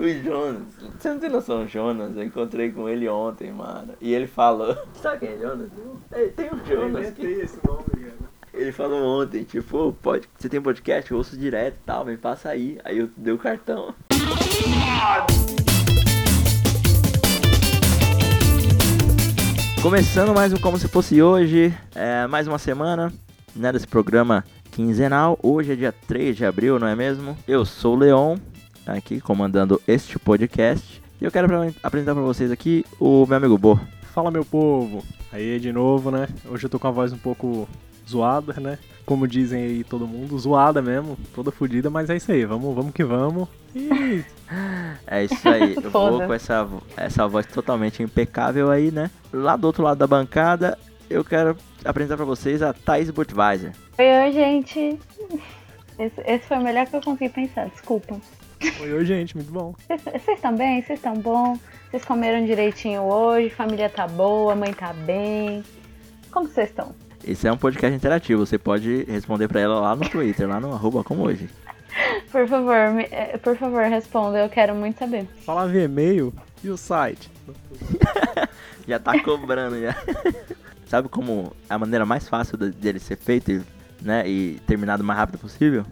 O Jonas, você não tem noção, Jonas, eu encontrei com ele ontem, mano. E ele falou. Sabe quem é Jonas? É, Tem um Jonas que. esse nome, cara. Ele falou ontem, tipo, "Ô, pode, você tem podcast? Eu ouço direto e tal, vem passa aí. Aí eu dei o cartão. Começando mais um Como Se Fosse Hoje, é, mais uma semana, né, desse programa quinzenal. Hoje é dia 3 de abril, não é mesmo? Eu sou o Leon, aqui comandando este podcast. E eu quero apresentar pra vocês aqui o meu amigo Bo. Fala meu povo, aí de novo, né? Hoje eu tô com a voz um pouco zoada, né? Como dizem aí todo mundo, zoada mesmo, toda fodida, mas é isso aí, vamos, vamos que vamos. E É isso aí, eu vou com essa, essa voz totalmente impecável aí, né? Lá do outro lado da bancada, eu quero apresentar pra vocês a Thais Budweiser. Oi, oi, gente. Esse, esse foi o melhor que eu consegui pensar, desculpa. Oi, oi gente, muito bom. Vocês- estão bem? Vocês estão bom? Vocês comeram direitinho hoje? Família tá boa? Mãe tá bem? Como vocês estão? Esse é um podcast interativo, você pode responder pra ela lá no Twitter, lá no arroba como hoje. Por favor, me- eh, por favor, responda, eu quero muito saber. Falar via e-mail e o site. Já tá cobrando já. Sabe como a maneira mais fácil de- dele ser feito né, e terminado o mais rápido possível?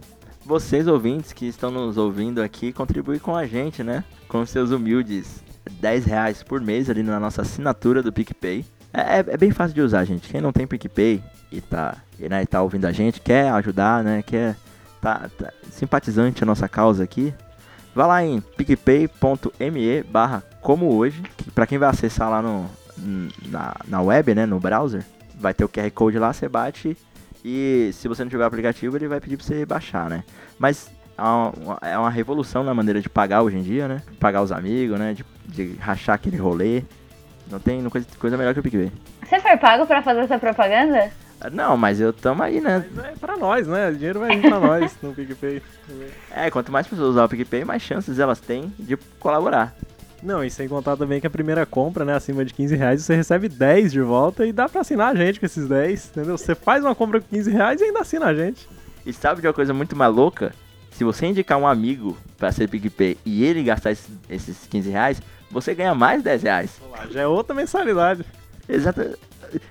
Vocês ouvintes que estão nos ouvindo aqui, contribuem com a gente, né? Com seus humildes 10 reais por mês ali na nossa assinatura do PicPay. É, é- é bem fácil de usar, gente. Quem não tem PicPay e tá, e, né, e tá ouvindo a gente, quer ajudar, né? Quer tá, tá simpatizante a nossa causa aqui, Vá lá em picpay.me barra como hoje, que pra quem vai acessar lá no, na, na web, né, no browser, vai ter o QR Code lá, você bate e se você não tiver o aplicativo, ele vai pedir pra você baixar, né. Mas é uma, é uma revolução na maneira de pagar hoje em dia, né, pagar os amigos, né, de, de rachar aquele rolê. Não tem coisa, coisa melhor que o PicPay. Você foi pago pra fazer essa propaganda? Não, mas eu tamo aí, né. Mas é pra nós, né? O dinheiro vai vir pra nós no PicPay. É, quanto mais pessoas usar o PicPay, mais chances elas têm de colaborar. Não, e sem contar também que a primeira compra, né, acima de 15 reais, você recebe 10 de volta e dá pra assinar a gente com esses 10, entendeu? Você faz uma compra com 15 reais e ainda assina a gente. E sabe de uma coisa muito mais louca? Se você indicar um amigo pra ser PicPay e ele gastar esses, esses 15 reais, você ganha mais 10 reais. Olha lá, já é outra mensalidade. Exata...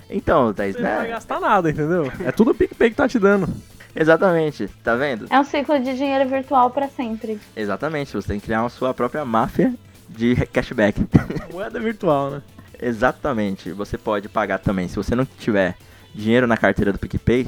Então, Thaís, Você não vai né? gastar nada, entendeu? É tudo o PicPay que tá te dando. Exatamente, tá vendo? É um ciclo de dinheiro virtual pra sempre. Exatamente, você tem que criar a sua própria máfia de cashback. Moeda virtual, né? Exatamente, você pode pagar também, se você não tiver dinheiro na carteira do PicPay,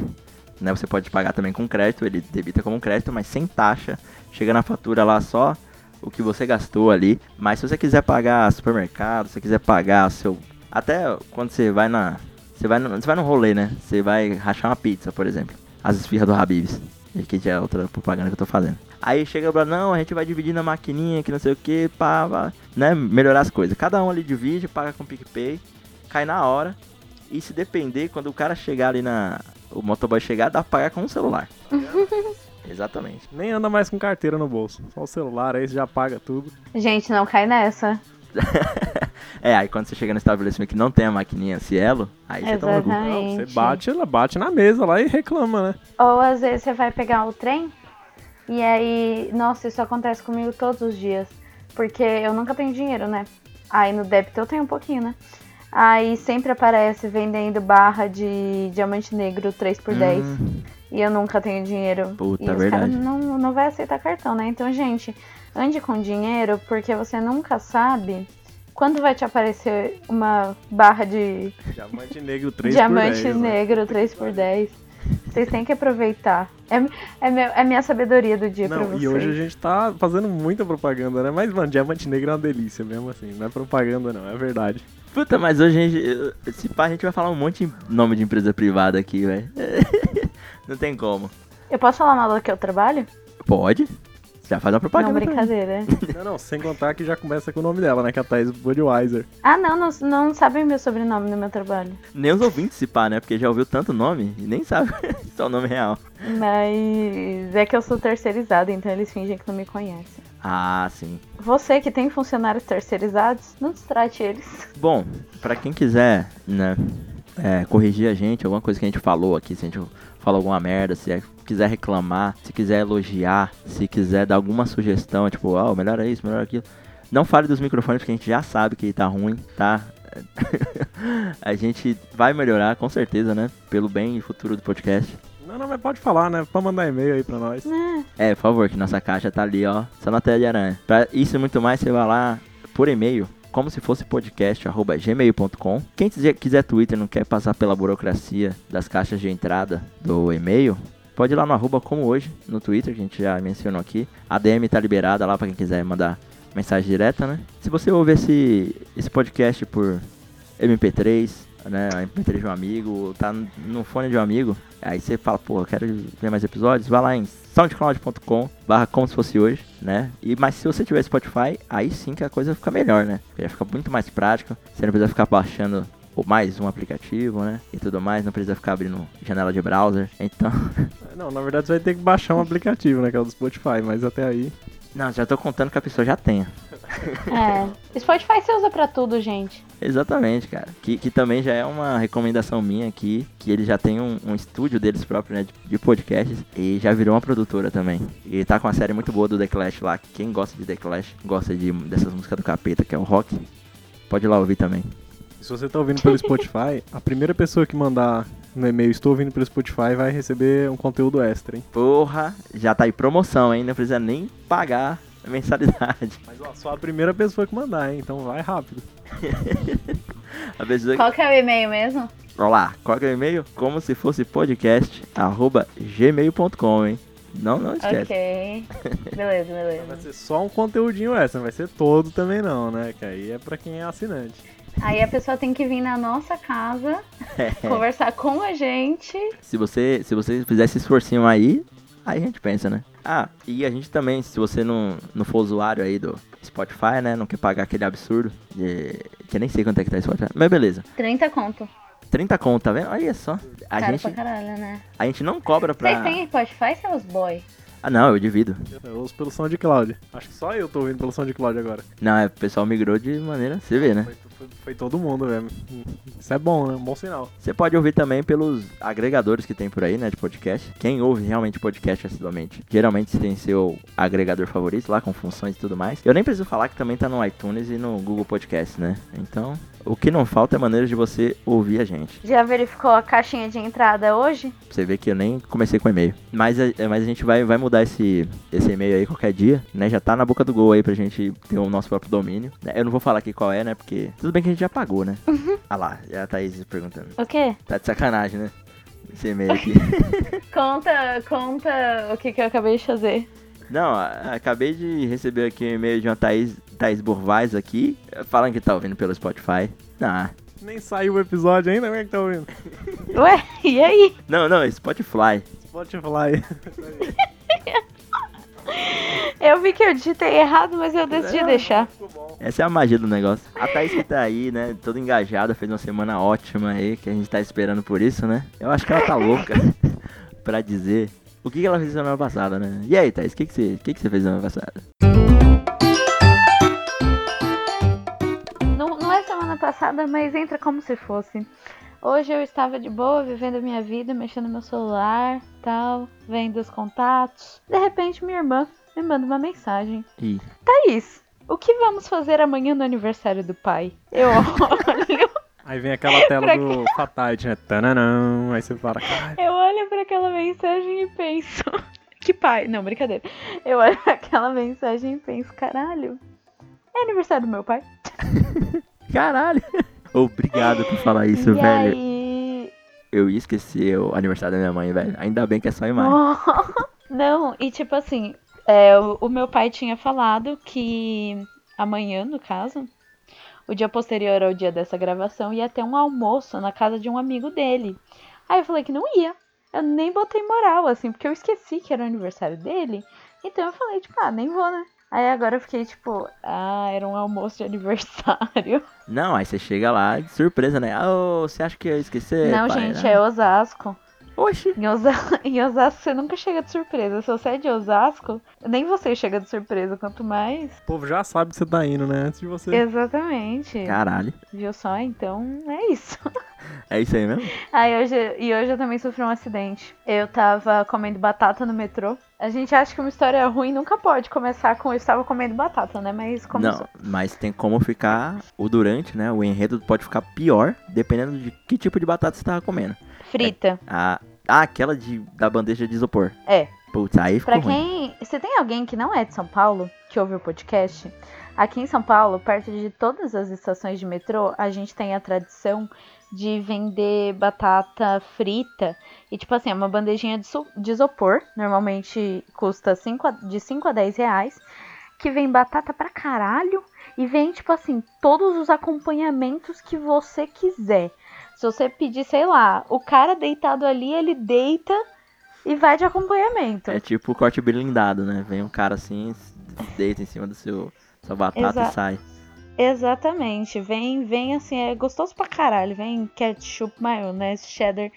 né, você pode pagar também com crédito, ele debita como crédito, mas sem taxa, chega na fatura lá só o que você gastou ali, mas se você quiser pagar supermercado, se você quiser pagar seu... Até quando você vai na... Você vai no, você vai no rolê, né? Você vai rachar uma pizza, por exemplo. As esfirras do Habib's. Que já é outra propaganda que eu tô fazendo. Aí chega pra, não, a gente vai dividir na maquininha, que não sei o que, pá, pá, né? Melhorar as coisas. Cada um ali divide, paga com PicPay, cai na hora. E se depender, quando o cara chegar ali na. O motoboy chegar, dá pra pagar com um celular. Exatamente. Nem anda mais com carteira no bolso. Só o celular, aí você já paga tudo. Gente, não cai nessa. é, aí quando você chega no estabelecimento que não tem a maquininha Cielo, aí você toma no cu. Você bate, ela bate na mesa lá e reclama, né? Ou às vezes você vai pegar o trem e aí, nossa, isso acontece comigo todos os dias. Porque eu nunca tenho dinheiro, né? Aí no débito eu tenho um pouquinho, né? Aí sempre aparece vendendo barra de diamante negro 3x10. Hum, E eu nunca tenho dinheiro. Puta, e os verdade. caras não, não vai aceitar cartão, né? Então, gente, ande com dinheiro porque você nunca sabe quando vai te aparecer uma barra de Diamante negro 3 diamante por 10, né? negro 3x10. Vocês têm que aproveitar. É, é, meu, é minha sabedoria do dia pra Não, vocês. e hoje a gente tá fazendo muita propaganda, né? Mas, mano, diamante negro é uma delícia mesmo assim. Não é propaganda, não, é verdade. Puta, mas hoje a gente. Se pá, a gente vai falar um monte de nome de empresa privada aqui, velho. não tem como. Eu posso falar mal do que eu trabalho? Pode? Você já faz uma propaganda. não, brincadeira. Não, não, sem contar que já começa com o nome dela, né? Que é a Thaís Budweiser. ah, não, não, não sabem meu sobrenome no meu trabalho. Nem os ouvintes se pá, né? Porque já ouviu tanto nome e nem sabe só o nome real. Mas é que eu sou terceirizada, então eles fingem que não me conhecem. Ah, sim. Você que tem funcionários terceirizados, não destrate eles. Bom, pra quem quiser, né, é, corrigir a gente, alguma coisa que a gente falou aqui, se a gente falou alguma merda, se é- quiser reclamar, se quiser elogiar, se quiser dar alguma sugestão, tipo, ó, melhora isso, melhora aquilo. Não fale dos microfones, porque a gente já sabe que tá ruim, tá? a gente vai melhorar, com certeza, né? Pelo bem e futuro do podcast. Não, não, mas pode falar, né? Pode mandar e-mail aí pra nós. É, por favor, que nossa caixa tá ali, ó, só na tela de aranha. Pra isso e muito mais, você vai lá por e-mail, como se fosse podcast, arroba gmail.com. Quem quiser Twitter, não quer passar pela burocracia das caixas de entrada do e-mail, pode ir lá no arroba como hoje, no Twitter, que a gente já mencionou aqui. A DM tá liberada lá pra quem quiser mandar mensagem direta, né? Se você ouve esse, esse podcast por MP3, né? MP3 de um amigo, tá no fone de um amigo, aí você fala, pô, eu quero ver mais episódios, vai lá em soundcloud.com barra como se fosse hoje, né? E, mas se você tiver Spotify, aí sim que a coisa fica melhor, né? Já fica muito mais prático, você não precisa ficar baixando o mais um aplicativo, né? E tudo mais, não precisa ficar abrindo janela de browser. Então, Não, na verdade você vai ter que baixar um aplicativo, né? Que é o do Spotify, mas até aí. não, já tô contando que a pessoa já tenha. É. Spotify você usa pra tudo, gente. Exatamente, cara. Que, que também já é uma recomendação minha aqui, que eles já tem um, um estúdio deles próprio, né, de, de podcasts, e já virou uma produtora também. E tá com uma série muito boa do The Clash lá. Quem gosta de The Clash, gosta de dessas músicas do capeta, que é o rock, pode ir lá ouvir também. Se você tá ouvindo pelo Spotify, a primeira pessoa que mandar no e-mail estou ouvindo pelo Spotify vai receber um conteúdo extra, hein? Porra, já tá em promoção, hein? Não precisa nem pagar a mensalidade. Mas ó, só a primeira pessoa que mandar, hein? Então vai rápido. A pessoa... Qual que é o e-mail mesmo? Olha lá, qual que é o e-mail? Como se fosse podcast, arroba gmail.com, hein? Não, não esquece. Ok. Beleza, Vai beleza. ser só um conteúdinho extra, não vai ser todo também não, né? Que aí é pra quem é assinante. Aí a pessoa tem que vir na nossa casa, conversar com a gente. Se você, se você fizer esse esforcinho aí, aí a gente pensa, né? Ah, e a gente também, se você não, não for usuário aí do Spotify, né? Não quer pagar aquele absurdo de... Que eu nem sei quanto é que tá o Spotify. Mas beleza. 30 conto. 30 conto, tá vendo? Olha só. A Cara gente, pra caralho, né? a gente não cobra Vocês pra... têm Spotify, seus boy? Ah, não, eu divido. Eu uso pelo SoundCloud. Acho que só eu tô ouvindo pelo SoundCloud agora. Não, é, o pessoal migrou de maneira... Você vê, né? Foi, foi- todo mundo mesmo. Isso é bom, né? Um bom sinal. Você pode ouvir também pelos agregadores que tem por aí, né, de podcast. Quem ouve realmente podcast assiduamente, geralmente tem seu agregador favorito lá, com funções e tudo mais. Eu nem preciso falar que também tá no iTunes e no Google Podcast, né? Então, o que não falta é maneira de você ouvir a gente. Já verificou a caixinha de entrada hoje? Você vê que eu nem comecei com e-mail. Mas, a- mas a gente vai, vai mudar esse, esse e-mail aí qualquer dia, né? Já tá na boca do gol aí pra gente ter o nosso próprio domínio. né? Eu não vou falar aqui qual é, né? Porque tudo bem que a gente já pagou, né? Ah lá, já a Thaís perguntando. O quê? Tá de sacanagem, né? Esse e-mail aqui. Conta, conta o que, que eu acabei de fazer. Não, acabei de receber aqui um e-mail de uma Thaís, Thaís Burvaz aqui, falando que tá ouvindo pelo Spotify. Ah, Nem saiu o episódio ainda, como é que tá ouvindo? Ué, e aí? não, não, Spotify. Spotify. Eu vi que eu digitei errado, mas eu decidi deixar. Essa é a magia do negócio. A Thaís que tá aí, né, toda engajada, fez uma semana ótima aí, que a gente tá esperando por isso, né? Eu acho que ela tá louca pra dizer o que, ela fez semana passada, né? E aí, Thaís, o que, que, você, que, que você fez semana passada? Não, não é semana passada, mas entra como se fosse. Hoje eu estava de boa, vivendo a minha vida, mexendo no meu celular, tal, vendo os contatos. De repente, minha irmã me manda uma mensagem. Ih, Thaís, o que vamos fazer amanhã no aniversário do pai? Eu olho, Aí vem aquela tela do Fatality, né? Tananã. Aí você fala, caralho. eu olho para aquela mensagem e penso. Que pai? Não, brincadeira. Eu olho para aquela mensagem e penso, caralho. É aniversário do meu pai? caralho! Obrigado por falar isso, e velho. aí. Eu ia esquecer o aniversário da minha mãe, velho. Ainda bem que é só imagem. Não, e tipo assim, é, o, o meu pai tinha falado que amanhã, no caso, o dia posterior ao dia dessa gravação, ia ter um almoço na casa de um amigo dele. Aí eu falei que não ia. Eu nem botei moral, assim, porque eu esqueci que era o aniversário dele. Então eu falei, tipo, ah, nem vou, né? Aí agora eu fiquei tipo, ah, era um almoço de aniversário. Não, aí você chega lá de surpresa, né? Ah, ô, você acha que eu ia esquecer? não, pai? gente, Ah, é Osasco. Oxi. Em, Osa... em Osasco você nunca chega de surpresa. Se você é de Osasco, nem você chega de surpresa, quanto mais. O povo já sabe que você tá indo, né? Antes de você. Exatamente. Caralho. Viu só? Então é isso. É isso aí mesmo? Aí hoje, e hoje eu também sofri um acidente. Eu tava comendo batata no metrô. A gente acha que uma história ruim nunca pode começar com eu estava comendo batata, né? Mas começou. Não, mas tem como ficar o durante, né? O enredo pode ficar pior dependendo de que tipo de batata você tava comendo. Frita. Ah, ah aquela de, da bandeja de isopor. É. Putz, aí ficou Pra ruim. quem. Se tem alguém que não é de São Paulo, que ouve o podcast, aqui em São Paulo, perto de todas as estações de metrô, a gente tem a tradição de vender batata frita. E, tipo assim, é uma bandejinha de, de isopor. Normalmente custa cinco a- de 5 a 10 reais. Que vem batata pra caralho. E vem, tipo assim, todos os acompanhamentos que você quiser. Se você pedir, sei lá, o cara deitado ali, ele deita e vai de acompanhamento. É tipo corte blindado, né? Vem um cara assim, deita em cima do seu sua batata Exa- e sai. Exatamente. Vem, vem assim, é gostoso pra caralho. Vem ketchup, maionese, cheddar,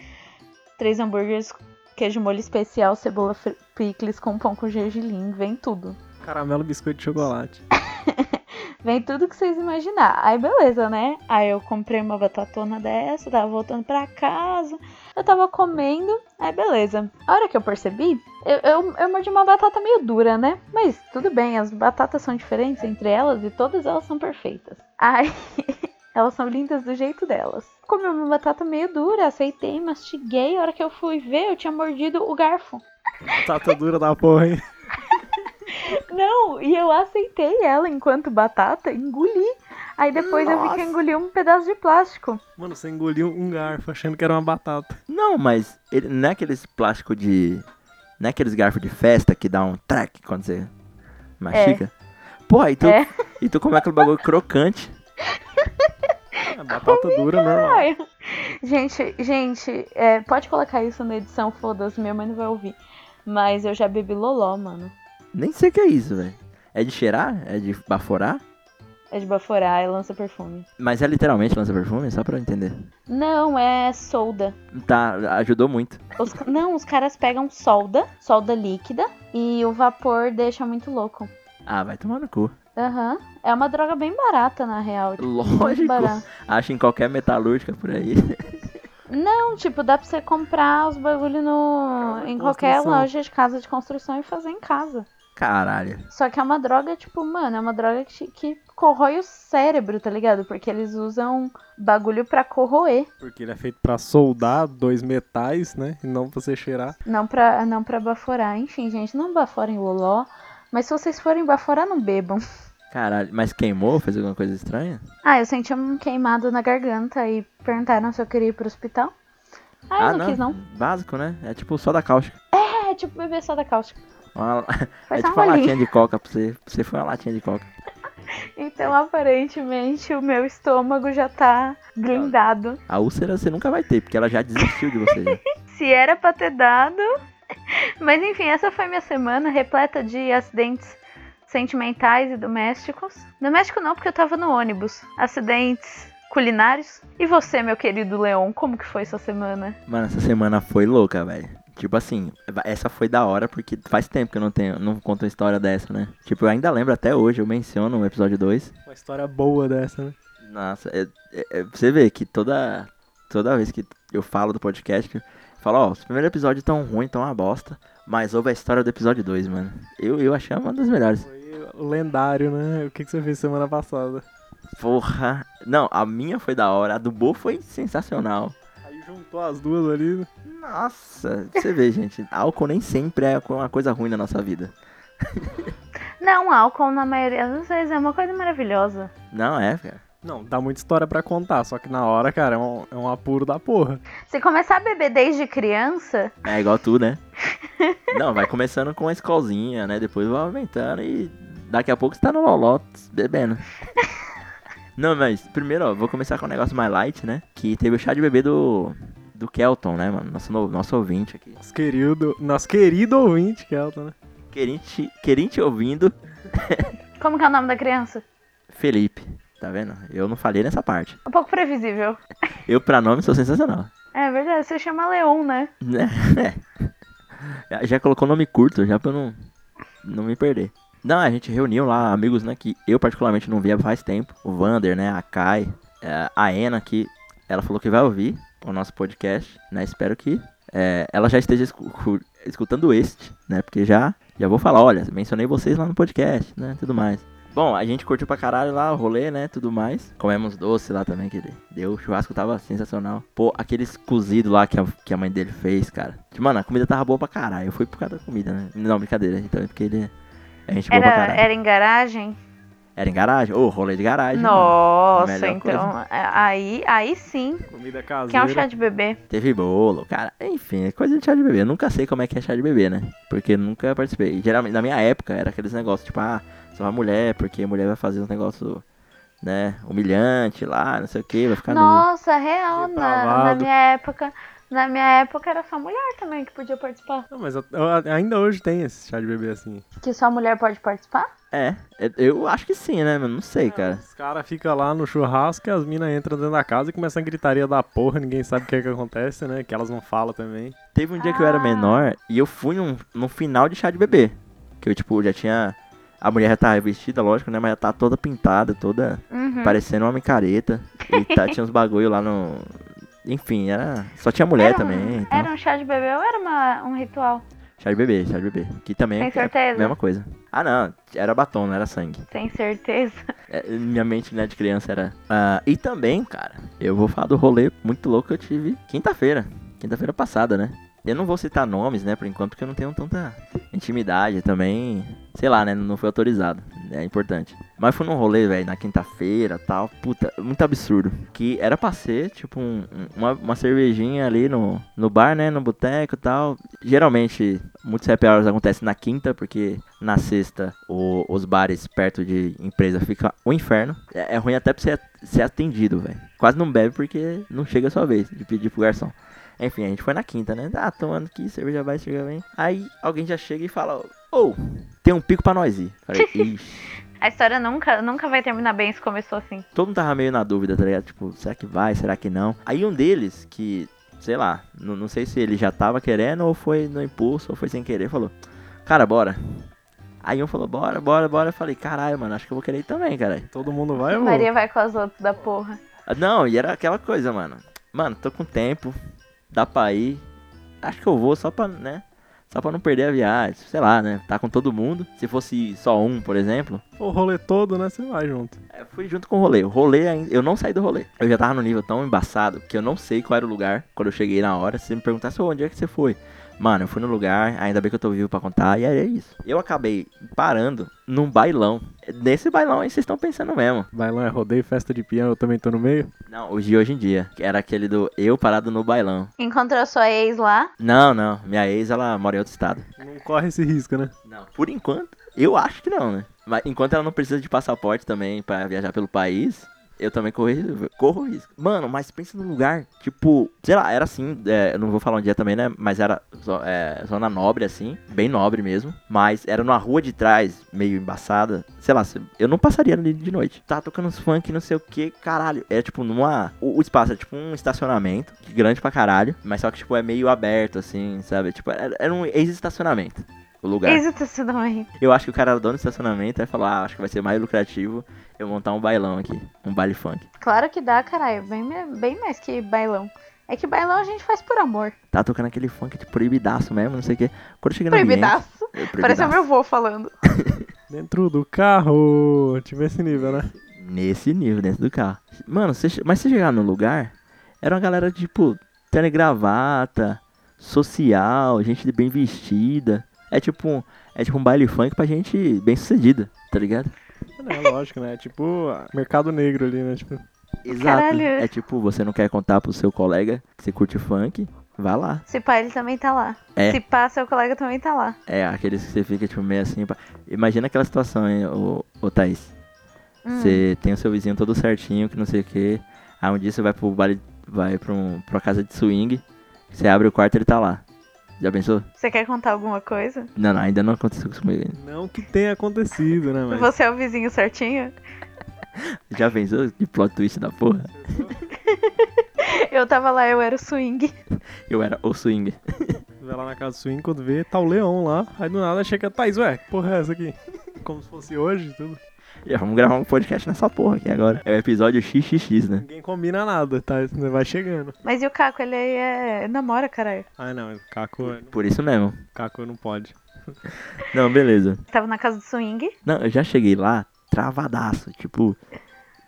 três hambúrgueres, queijo molho especial, cebola picles com pão com gergelim. Vem tudo. Caramelo, biscoito de chocolate. Vem tudo que vocês imaginar. Aí beleza, né? Aí eu comprei uma batatona dessa, tava voltando pra casa. Eu tava comendo, aí beleza. A hora que eu percebi, eu, eu, eu mordi uma batata meio dura, né? Mas tudo bem, as batatas são diferentes entre elas e todas elas são perfeitas. Aí elas são lindas do jeito delas. Comi uma batata meio dura, aceitei, mastiguei. A hora que eu fui ver, eu tinha mordido o garfo. Batata dura da porra, hein? Não, e eu aceitei ela enquanto batata, engoli. Aí depois eu vi que eu Nossa. engoli um pedaço de plástico. Mano, você engoliu um garfo achando que era uma batata. Não, mas ele, não é aqueles plástico de. Não é aqueles garfos de festa que dá um track quando você mastiga? Porra, e tu, É. e tu come aquele bagulho crocante. É batata dura normal. Ai. Gente, gente, é, pode colocar isso na edição, foda-se, minha mãe não vai ouvir. Mas eu já bebi loló, mano. Nem sei o que é isso, velho. É de cheirar? É de baforar? É de baforar, é lança perfume. Mas é literalmente lança perfume? Só pra eu entender. Não, é solda. Tá, ajudou muito. Os- não, os caras pegam solda, solda líquida, e o vapor deixa muito louco. Ah, vai tomar no cu. Aham. É uma droga bem barata, na real. tipo, Lógico. Acha em qualquer metalúrgica por aí. Não, tipo, dá pra você comprar os bagulho no, em qualquer Construção. loja de casa de construção e fazer em casa. Caralho. Só que é uma droga, tipo, mano, é uma droga que, que corrói o cérebro, tá ligado? Porque eles usam bagulho pra corroer, Porque ele é feito pra soldar dois metais, né? E não pra você cheirar. não pra, não pra baforar. Enfim, gente, não baforem loló. Mas se vocês forem baforar, não bebam. Caralho. Mas queimou? Fez alguma coisa estranha? Ah, eu senti um queimado na garganta e perguntaram se eu queria ir pro hospital. Ah, eu não, quis, não. Básico, né? É tipo soda cáustica. É, tipo beber soda cáustica. Uma- Foi é tipo um uma latinha de coca pra você. Você foi uma latinha de coca. Então, aparentemente, o meu estômago já tá blindado. A úlcera você nunca vai ter, porque ela já desistiu de você. já. Se era pra ter dado. Mas enfim, essa foi minha semana repleta de acidentes sentimentais e domésticos. Doméstico não, porque eu tava no ônibus. Acidentes culinários. E você, meu querido Leon, como que foi sua semana? Mano, essa semana foi louca, velho. Tipo assim, essa foi da hora porque faz tempo que eu não tenho, não conto uma história dessa, né? Tipo, eu ainda lembro até hoje, eu menciono no episódio 2. Uma história boa dessa, né? Nossa, é, é- é- você vê que toda toda vez que eu falo do podcast, eu falo, ó, os primeiros episódios tão ruins, tão uma bosta, mas houve a história do episódio 2, mano. Eu, eu achei uma das melhores. Foi o lendário, né? O que, que você fez semana passada? Porra. Não, a minha foi da hora, a do Bo foi sensacional. Juntou as duas ali. né? Nossa, você vê, gente, álcool nem sempre é uma coisa ruim na nossa vida. Não, álcool na maioria das vezes é uma coisa maravilhosa. Não é, cara. Não, dá muita história pra contar, só que na hora, cara, é um, é um apuro da porra. Se começar a beber desde criança, É igual tu, né? Não, vai começando com uma escolzinha, né? Depois vai aumentando e daqui a pouco você tá no loló bebendo. Não, mas primeiro, ó, vou começar com um negócio mais light, né? Que teve o chá de bebê do. Do Kelton, né, mano? Nosso, no- nosso ouvinte aqui. Nosso querido, nosso querido ouvinte, Kelton, né? Querinte, querinte ouvindo, como que é o nome da criança? Felipe. Tá vendo? Eu não falei nessa parte. Um pouco previsível. Eu, pra nome, sou sensacional. É verdade, você chama Leon, né? Né? Já- Já colocou nome curto, já pra eu não, não me perder. Não, a gente reuniu lá amigos, né, que eu particularmente não via faz tempo. O Vander, né, a Kai, é, a Ena, que ela falou que vai ouvir. o nosso podcast, né? Espero que é, ela já esteja escu- escutando este, né? Porque já, já vou falar, olha, mencionei vocês lá no podcast, né? Tudo mais. Bom, a gente curtiu pra caralho lá o rolê, né? Tudo mais. Comemos doce lá também, que deu. O churrasco tava sensacional. Pô, aqueles cozidos lá que a, que a mãe dele fez, cara. Mano, a comida tava boa pra caralho. Eu fui por causa da comida, né? Não, brincadeira. Então é porque ele é gente Era, era em garagem? Era em garagem? Ô, rolê de garagem. Nossa, então. é, Aí, aí sim. Comida caseira. Que é um chá de bebê. Teve bolo, cara. Enfim, é coisa de chá de bebê. Eu nunca sei como é que é chá de bebê, né? Porque eu nunca participei. Geralmente, na minha época, era aqueles negócios, tipo, ah, só a mulher, porque a mulher vai fazer uns negócios, né, humilhante lá, não sei o que, vai ficar. Nossa, real. Na, na minha época. Na minha época era só mulher também que podia participar. Não, mas eu- eu- ainda hoje tem esse chá de bebê assim. Que só mulher pode participar? É, é, eu acho que sim, né? Mas não sei, cara. Os caras ficam lá no churrasco e as minas entram dentro da casa e começam a gritaria da porra, ninguém sabe o que é que acontece, né? Que elas não falam também. Teve um dia que eu era Ah. menor e eu fui num, num final de chá de bebê. Que eu, tipo, já tinha. A mulher já tava vestida, lógico, né? Mas já tá toda pintada, toda Uhum. parecendo uma micareta. E tá, tinha uns bagulho lá no. Enfim, era. Só tinha mulher Era um- também. Então. Era um chá de bebê ou era uma, um ritual? Chá de bebê, chá de bebê. Que também Tem é a mesma coisa. Ah, não. Era batom, não era sangue. Tem certeza? É, minha mente, né, de criança era. Ah, e também, cara, eu vou falar do rolê muito louco que eu tive quinta-feira. Quinta-feira passada, né? Eu não vou citar nomes, né, por enquanto, porque eu não tenho tanta intimidade também. Sei lá, né? Não foi autorizado. É importante. Mas fui num rolê, velho, na quinta-feira tal. Puta, muito absurdo. Que era pra ser, tipo, um- um- uma, uma cervejinha ali no, no bar, né? No boteco e tal. Geralmente, muitos happy hours acontecem na quinta, porque na sexta o- os bares perto de empresa fica o inferno. É, é ruim até pra você ser atendido, velho. Quase não bebe porque não chega a sua vez de pedir pro garçom. Enfim, a gente foi na quinta, né? Ah, tomando aqui, cerveja vai, cerveja vem. Aí alguém já chega e fala, ô, tem um pico pra nós ir. Falei, ixi. A história nunca, nunca vai terminar bem se começou assim. Todo mundo tava meio na dúvida, tá ligado? Tipo, será que vai, será que não? Aí um deles, que, sei lá, não, não sei se ele já tava querendo ou foi no impulso ou foi sem querer, falou, cara, bora. Aí um falou, bora, bora, bora. Eu falei, caralho, mano, acho que eu vou querer ir também, caralho. Todo mundo vai, vou. Maria vai com as outras da porra. Ah, Não, e era aquela coisa, mano. Mano, tô com tempo, dá pra ir. Acho que eu vou só pra, né? Só pra não perder a viagem, sei lá, né? Tá com todo mundo. Se fosse só um, por exemplo, O rolê todo, né? Você vai junto. eu fui junto com o rolê. O rolê ainda. Eu não saí do rolê. Eu já tava no nível tão embaçado que eu não sei qual era o lugar quando eu cheguei na hora. Se você me perguntasse "Ô, onde é que você foi. Mano, eu fui no lugar, ainda bem que eu tô vivo pra contar, e é isso. Eu acabei parando num bailão. Nesse bailão aí vocês estão pensando mesmo. Bailão é rodeio, festa de piano, eu também tô no meio. Não, o de hoje em dia. Que era aquele do eu parado no bailão. Encontrou sua ex lá? Não, não. Minha ex, ela mora em outro estado. Não corre esse risco, né? Não. Por enquanto, eu acho que não, né? Mas enquanto ela não precisa de passaporte também pra viajar pelo país, eu também corro, corro risco. Mano, mas pensa num lugar, tipo, sei lá, era assim, é, eu não vou falar onde é também, né? Mas era é, zona nobre, assim, bem nobre mesmo. Mas era numa rua de trás, meio embaçada. Sei lá, eu não passaria ali de noite. Tava tocando uns funk, não sei o que, caralho. Era tipo numa. O, o espaço é tipo um estacionamento, grande pra caralho. Mas só que, tipo, é meio aberto, assim, sabe? Tipo, era, era um ex-estacionamento. O lugar. Ex-estacionamento. Eu acho que o cara dono do estacionamento aí falou, ah, acho que vai ser mais lucrativo eu montar um bailão aqui, um baile funk. Claro que dá, caralho. Bem, bem mais que bailão. É que bailão a gente faz por amor. Tá tocando aquele funk de proibidaço mesmo, não sei o que. Quando eu cheguei no Proibidaço. ambiente... eu- Parece o proibidaço. meu avô falando. Dentro do carro. Tive esse nível, né? Nesse nível, dentro do carro. Mano, che- mas se chegar no lugar, era uma galera tipo, terno e gravata, social, gente bem vestida. É tipo, um- é tipo um baile funk pra gente bem sucedida, tá ligado? É, lógico, né? Tipo, mercado negro ali, né? Tipo, Exato. Caralho. É tipo, você não quer contar pro seu colega que você curte funk, vá lá. Se pá, ele também tá lá. É. Se pá, seu colega também tá lá. É, aqueles que você fica tipo meio assim. pá. Imagina aquela situação, hein, ô, ô Thaís. Hum. Você tem o seu vizinho todo certinho, que não sei o que. Aí um dia você vai pro baile, vai pra, um, pra casa de swing. Você abre o quarto e ele tá lá. Já pensou? Você quer contar alguma coisa? Não, não, ainda não aconteceu isso comigo. ainda. não que tenha acontecido, né? Mas. Você é o vizinho certinho? Já pensou? Que plot twist da porra? Eu tava lá, eu era o swing. Eu era o swing. Vai lá na casa do swing, quando vê, tá o leão lá. Aí do nada chega, Thaís, ué, que porra é essa aqui? Como se fosse hoje e tudo. Já vamos gravar um podcast nessa porra aqui agora. É o episódio XXX, né? Ninguém combina nada, tá? Vai chegando. Mas e o Caco, ele é... namora, caralho. Ah, não, o Caco, Por isso mesmo. Caco não pode. Não, beleza. Tava na casa do swing. Não, eu já cheguei lá travadaço, tipo,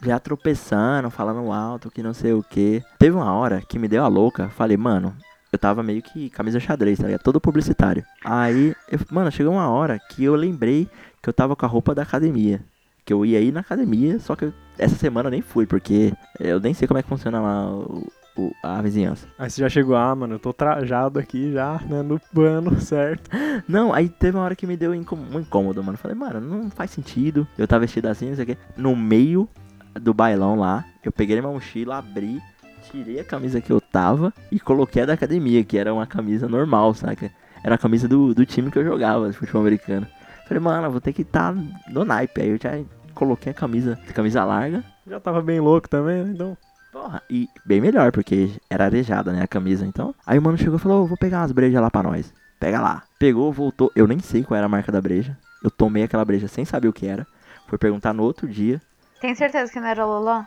já tropeçando, falando alto, que não sei o que. Teve uma hora que me deu a louca, falei, mano, eu tava meio que camisa xadrez, tá ligado? Todo publicitário. Aí, eu, mano, chegou uma hora que eu lembrei que eu tava com a roupa da academia. Que eu ia ir na academia, só que eu- essa semana eu nem fui, porque eu nem sei como é que funciona lá o, o- a vizinhança. Aí você já chegou, ah, mano, eu tô trajado aqui já, né, no pano, certo? Não, aí teve uma hora que me deu um incômodo, mano. Falei, mano, não faz sentido. Eu tava vestido assim, não sei o quê. No meio do bailão lá, eu peguei minha mochila, abri, tirei a camisa que eu tava e coloquei a da academia, que era uma camisa normal, saca? Era a camisa do, do time que eu jogava, de futebol americano. Falei, mano, vou ter que estar no naipe. Aí eu já coloquei a camisa, camisa larga. Já tava bem louco também, né? Então, Porra, e bem melhor, porque era arejada, né, a camisa, então. Aí o mano chegou e falou, "Ô, vou pegar umas brejas lá pra nós. Pega lá. Pegou, voltou. Eu nem sei qual era a marca da breja. Eu tomei aquela breja sem saber o que era. Fui perguntar no outro dia. Tem certeza que não era Loló?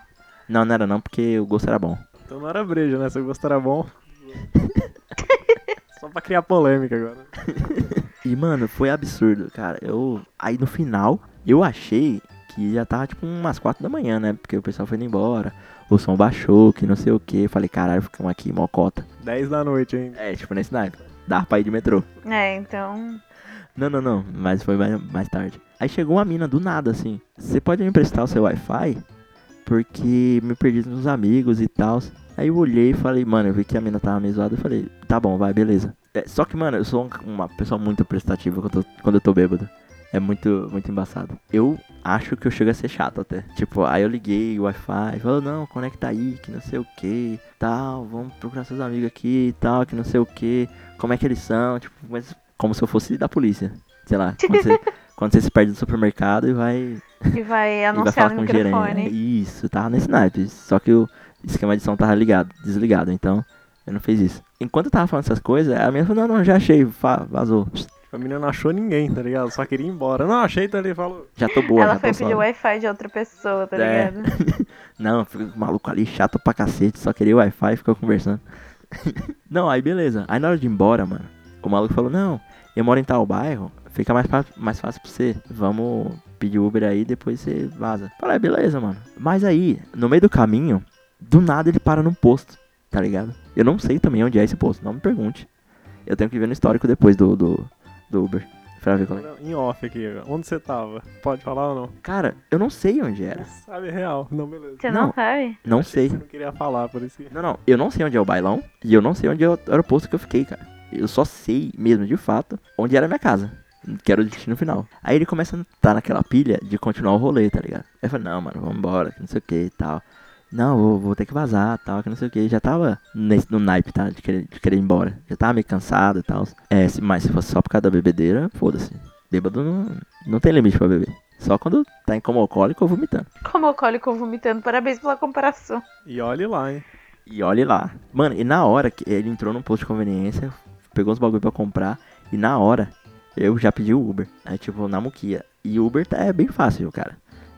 Não, não era não, porque o gosto era bom. então não era breja, né? Se o gosto era bom. Só pra criar polêmica agora. E, mano, foi absurdo, cara. Eu. Aí no final, eu achei que já tava tipo umas quatro da manhã, né? Porque o pessoal foi indo embora. O som baixou, que não sei o que. Falei, caralho, ficamos aqui, mocota. 10 da noite ainda. É, tipo nesse naipe. Dava pra ir de metrô. É, então... Não, não, não, mas foi mais, mais tarde. Aí chegou uma mina do nada, assim. Você pode me emprestar o seu Wi-Fi? Porque me perdi nos amigos e tal. Aí eu olhei e falei, mano, eu vi que a mina tava meio zoada. Eu falei, tá bom, vai, beleza. É, só que, mano, eu sou um- uma pessoa muito prestativa quando eu tô, quando eu tô bêbado. É muito, muito embaçado. Eu acho que eu chego a ser chato até. Tipo, aí eu liguei o Wi-Fi, falou, não, conecta aí, que não sei o que, tal, vamos procurar seus amigos aqui e tal, que não sei o que, como é que eles são, tipo, mas como se eu fosse da polícia. Sei lá, quando você, quando você se perde no supermercado e vai, E vai e vai anunciar no o gerente. microfone. Isso, tava nesse naipe. Só que o esquema de som tava ligado, desligado, então eu não fiz isso. Enquanto eu tava falando essas coisas, a minha falou, não, não, já achei, vazou. A menina não achou ninguém, tá ligado? Só queria ir embora. Não, achei, tá ali, falou. Já tô boa, Ela já foi tô pedir o só. Wi-Fi de outra pessoa, tá É. ligado? Não, fica com o maluco ali, chato pra cacete, só queria Wi-Fi e ficou conversando. não, aí beleza. Aí na hora de ir embora, mano, o maluco falou, não, eu moro em tal bairro, fica mais, mais fácil pra você. Vamos pedir Uber aí, depois você vaza. Falei, "É, beleza, mano. Mas aí, no meio do caminho, do nada ele para num posto, tá ligado? Eu não sei também onde é esse posto, não me pergunte. Eu tenho que ver no histórico depois do, do, do Uber. Pra ver qual é. Em off aqui, onde você tava? Pode falar ou não? Cara, eu não sei onde era. Sabe real. Não, beleza. Você não, Não. sabe? Não sei. que Você não queria falar, por isso que... Não, não, eu não sei onde é o bailão e eu não sei onde é o aeroporto que eu fiquei, cara. Eu só sei mesmo, de fato, onde era a minha casa. Que era o destino final. Aí ele começa a estar naquela pilha de continuar o rolê, tá ligado? Aí eu falei, não, mano, vamos embora, que não sei o que e tal. Não, vou, vou ter que vazar tal, que não sei o que. Já tava nesse, no naipe, tá? De querer, de querer ir embora. Já tava meio cansado e tal. É, se- mas se fosse só por causa da bebedeira, foda-se. Bêbado não, não tem limite pra beber. Só quando tá em coma alcoólico ou vomitando. Como alcoólico vomitando. Parabéns pela comparação. E olhe lá, hein? E olhe lá. Mano, e na hora que ele entrou num posto de conveniência, pegou uns bagulho pra comprar, e na hora eu já pedi o Uber. Aí, tipo, na muquia. E Uber tá, é bem fácil, cara.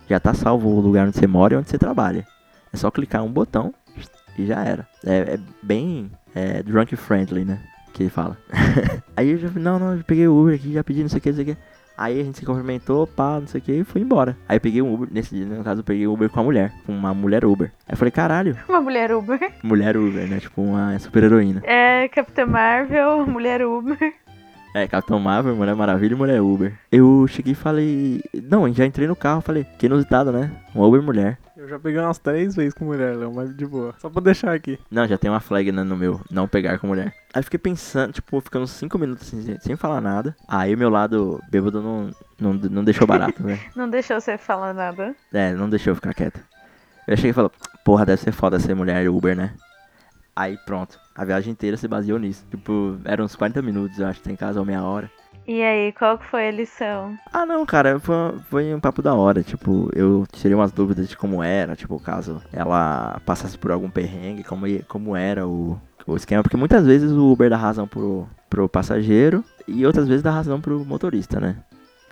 Já tá salvo o lugar onde você mora e onde você trabalha. É só clicar um botão e já era. É, é bem é, drunk friendly, né? Que ele fala. Aí eu já não, não, eu peguei o Uber aqui, já pedi não sei o que, não sei o que. Aí a gente se cumprimentou, pá, não sei o que, e fui embora. Aí eu peguei um Uber, nesse dia, no caso, eu peguei o Uber com a mulher, com uma mulher Uber. Aí eu falei, caralho, Uma mulher Uber. mulher Uber, né? Tipo uma super heroína. É Capitã Marvel, mulher Uber. É, Capitão Marvel, Mulher Maravilha e Mulher Uber. Eu cheguei e falei. Não, já entrei no carro, falei, que inusitado, né? Uma Uber mulher. Eu já peguei umas três vezes com mulher, Léo, mas de boa. Só pra deixar aqui. Não, já tem uma flag né, no meu, não pegar com mulher. Aí fiquei pensando, tipo, ficando 5 minutos sem, sem falar nada. Aí o meu lado bêbado não, não, não deixou barato, velho. Não deixou você falar nada. É, não deixou eu ficar quieto. Eu cheguei e falei, porra, deve ser foda ser mulher Uber, né? Aí pronto, a viagem inteira se baseou nisso. Tipo, eram uns 40 minutos, eu acho, tem casa ou meia hora. E aí, qual que foi a lição? Ah, não, cara, foi, foi um papo da hora. Tipo, eu tirei umas dúvidas de como era, tipo, caso ela passasse por algum perrengue, como, como era o, o esquema. Porque muitas vezes o Uber dá razão pro, pro passageiro e outras vezes dá razão pro motorista, né?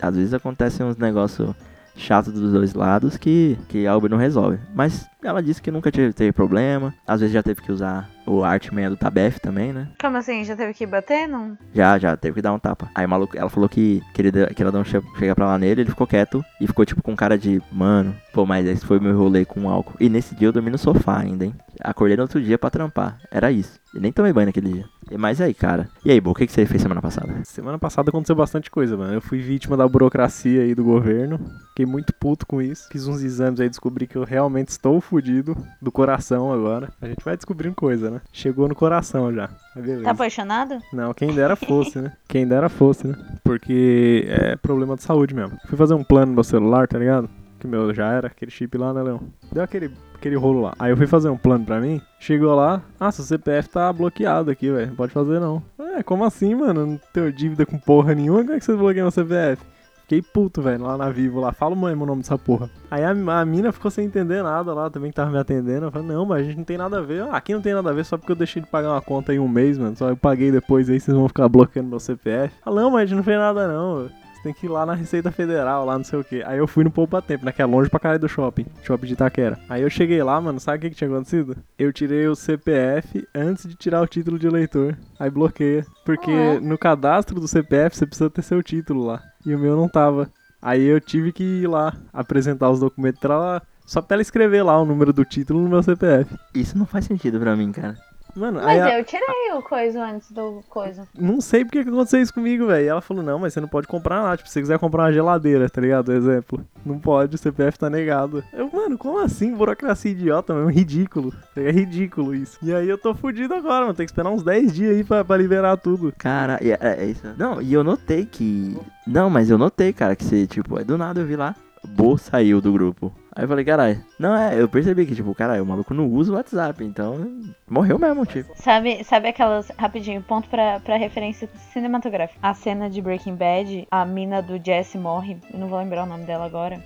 Às vezes acontecem uns negócios chato dos dois lados que, que a Uber não resolve. Mas ela disse que nunca teve, teve problema. Às vezes já teve que usar o Artman do Tabef também, né? Como assim? Já teve que bater? Não? Já, já, teve que dar um tapa. Aí o maluco, ela falou que, que, ele, deu- que ela deu um che- chega pra lá nele, ele ficou quieto e ficou tipo com cara de, mano, pô, mas esse foi meu rolê com álcool. E nesse dia eu dormi no sofá ainda, hein? Acordei no outro dia pra trampar. Era isso. E nem tomei banho naquele dia. E- Mas aí, cara. E aí, Bo, o que, que você fez semana passada? Semana passada aconteceu bastante coisa, mano. Eu fui vítima da burocracia aí do governo. Fiquei muito puto com isso. Fiz uns exames aí, descobri que eu realmente estou fudido do coração agora. A gente vai descobrindo coisa, né? Chegou no coração já. Beleza. Tá apaixonado? Não, quem dera fosse, né? Quem dera fosse, né? Porque é problema de saúde mesmo. Fui fazer um plano no meu celular, tá ligado? Que o meu já era, aquele chip lá, né, Leão? Deu aquele, aquele rolo lá. Aí eu fui fazer um plano pra mim. Chegou lá, ah, seu CPF tá bloqueado aqui, velho. Não pode fazer não. É, como assim, mano? Não tenho dívida com porra nenhuma. Como é que você bloqueia meu CPF? Fiquei puto, velho, lá na Vivo, lá. Fala mesmo o nome dessa porra. Aí a, a mina ficou sem entender nada lá, também que tava me atendendo. Eu falei, não, mas a gente não tem nada a ver. Ah, aqui não tem nada a ver, só porque eu deixei de pagar uma conta aí um mês, mano. Só eu paguei depois aí, vocês vão ficar bloqueando meu CPF. Ah, não, mas a gente não fez nada não. Você tem que ir lá na Receita Federal, lá não sei o que. Aí eu fui no Poupa Tempo, né? Que é longe pra caralho do shopping. Shopping de Itaquera. Aí eu cheguei lá, mano, sabe o que, que tinha acontecido? Eu tirei o CPF antes de tirar o título de eleitor. Aí bloqueia. Porque no cadastro do CPF você precisa ter seu título lá. E o meu não tava. Aí eu tive que ir lá apresentar os documentos pra ela. Só pra ela escrever lá o número do título no meu CPF. Isso não faz sentido pra mim, cara. Mano, aí Mas a- eu tirei o coisa antes do coisa. não sei porque que aconteceu isso comigo, velho. E ela falou, não, mas você não pode comprar nada. Tipo, se você quiser comprar uma geladeira, tá ligado? Exemplo. Não pode, o CPF tá negado. Eu, mano, como assim? Burocracia idiota, mano. Ridículo. É ridículo isso. E aí eu tô fudido agora, mano. Tem que esperar uns 10 dias aí pra, pra liberar tudo. Cara, e é, é isso. Não, e eu notei que. Não, mas eu notei, cara, que você, tipo, é do nada eu vi lá. Bo saiu do grupo. Aí eu falei, caralho. Não, é, eu percebi que, tipo, caralho, o maluco não usa o WhatsApp, então. Morreu mesmo, tipo. Sabe, sabe aquelas. Rapidinho, ponto pra, pra referência cinematográfica. A cena de Breaking Bad, a mina do Jesse morre. Eu não vou lembrar o nome dela agora.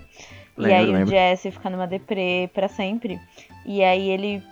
e Lembro, aí o lembro. Jesse fica numa deprê pra sempre. E aí ele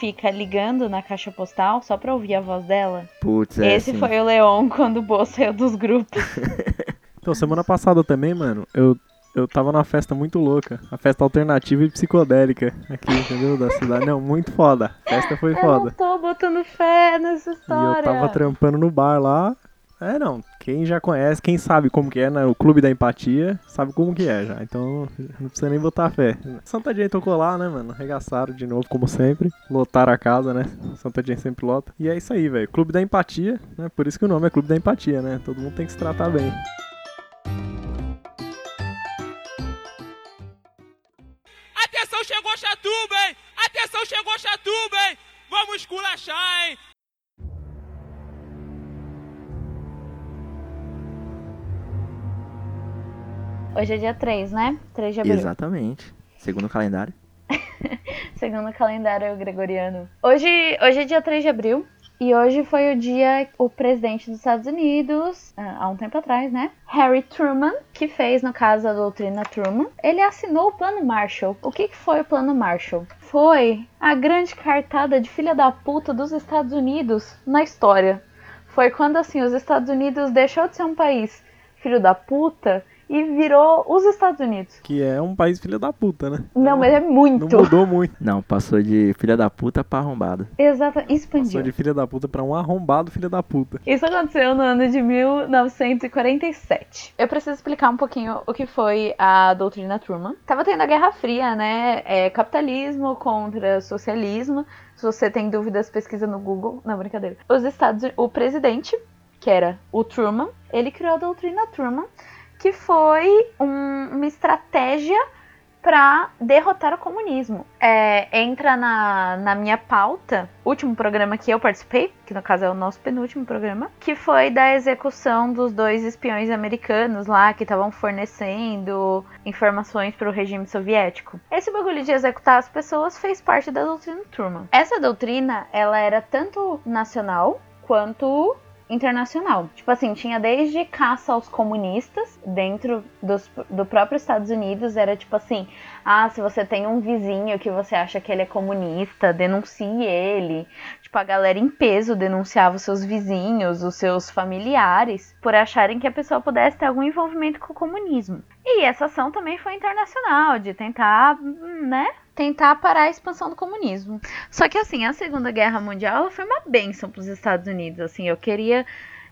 fica ligando na caixa postal só pra ouvir a voz dela. Putz, é Esse assim. foi o Leon quando o Bo saiu dos grupos. Então, semana passada também, mano, eu, eu tava numa festa muito louca. A festa alternativa e psicodélica aqui, entendeu? Da cidade. Não, muito foda. A festa foi Eu não foda. tô botando fé nessa E história. eu tava trampando no bar lá. É, não. Quem já conhece, quem sabe como que é, né? O Clube da Empatia, sabe como que é já. Então não precisa nem botar fé. Santa Jane tocou lá, né, mano? Arregaçaram de novo, como sempre. Lotaram a casa, né? Santa Jane sempre lota. E é isso aí, velho. Clube da Empatia, né? Por isso que o nome é Clube da Empatia, né? Todo mundo tem que se tratar bem. Atenção, chegou Chatuba, hein? Atenção, chegou Chatuba, hein? Vamos esculachar, hein? Hoje é dia 3, né? 3 de abril. Exatamente. Segundo o calendário. Segundo o calendário gregoriano. Hoje, hoje é dia 3 de abril. E hoje foi o dia o presidente dos Estados Unidos, ah, há um tempo atrás, né? Harry Truman, que fez, no caso, a doutrina Truman, ele assinou o Plano Marshall. O que, que foi o Plano Marshall? Foi a grande cartada de filha da puta dos Estados Unidos na história. Foi quando, assim, os Estados Unidos deixou de ser um país filho da puta e virou os Estados Unidos. Que é um país filho da puta, né? Não, mas é Não muito. mudou muito. Não, passou de filha da puta pra arrombado. Exato, Passou expandiu. de filha da puta pra um arrombado filho da puta. Isso aconteceu no ano de 1947. Eu preciso explicar um pouquinho o que foi a doutrina Truman. Tava tendo a Guerra Fria, né? É, capitalismo contra socialismo. Se você tem dúvidas, pesquisa no Google. Não, brincadeira. Os Estados o presidente, que era o Truman, ele criou a doutrina Truman, que foi um- uma estratégia para derrotar o comunismo. É, entra na, na minha pauta, último programa que eu participei, que no caso é o nosso penúltimo programa, que foi da execução dos dois espiões americanos lá que estavam fornecendo informações para o regime soviético. Esse bagulho de executar as pessoas fez parte da doutrina Truman. Essa doutrina, ela era tanto nacional quanto internacional. Tipo assim, tinha desde caça aos comunistas dentro dos, do próprio Estados Unidos. Era tipo assim: ah, se você tem um vizinho que você acha que ele é comunista, denuncie ele. Tipo, a galera em peso denunciava os seus vizinhos, os seus familiares, por acharem que a pessoa pudesse ter algum envolvimento com o comunismo. E essa ação também foi internacional, de tentar, né, tentar parar a expansão do comunismo. Só que assim, a Segunda Guerra Mundial foi uma bênção para os Estados Unidos. Assim, eu queria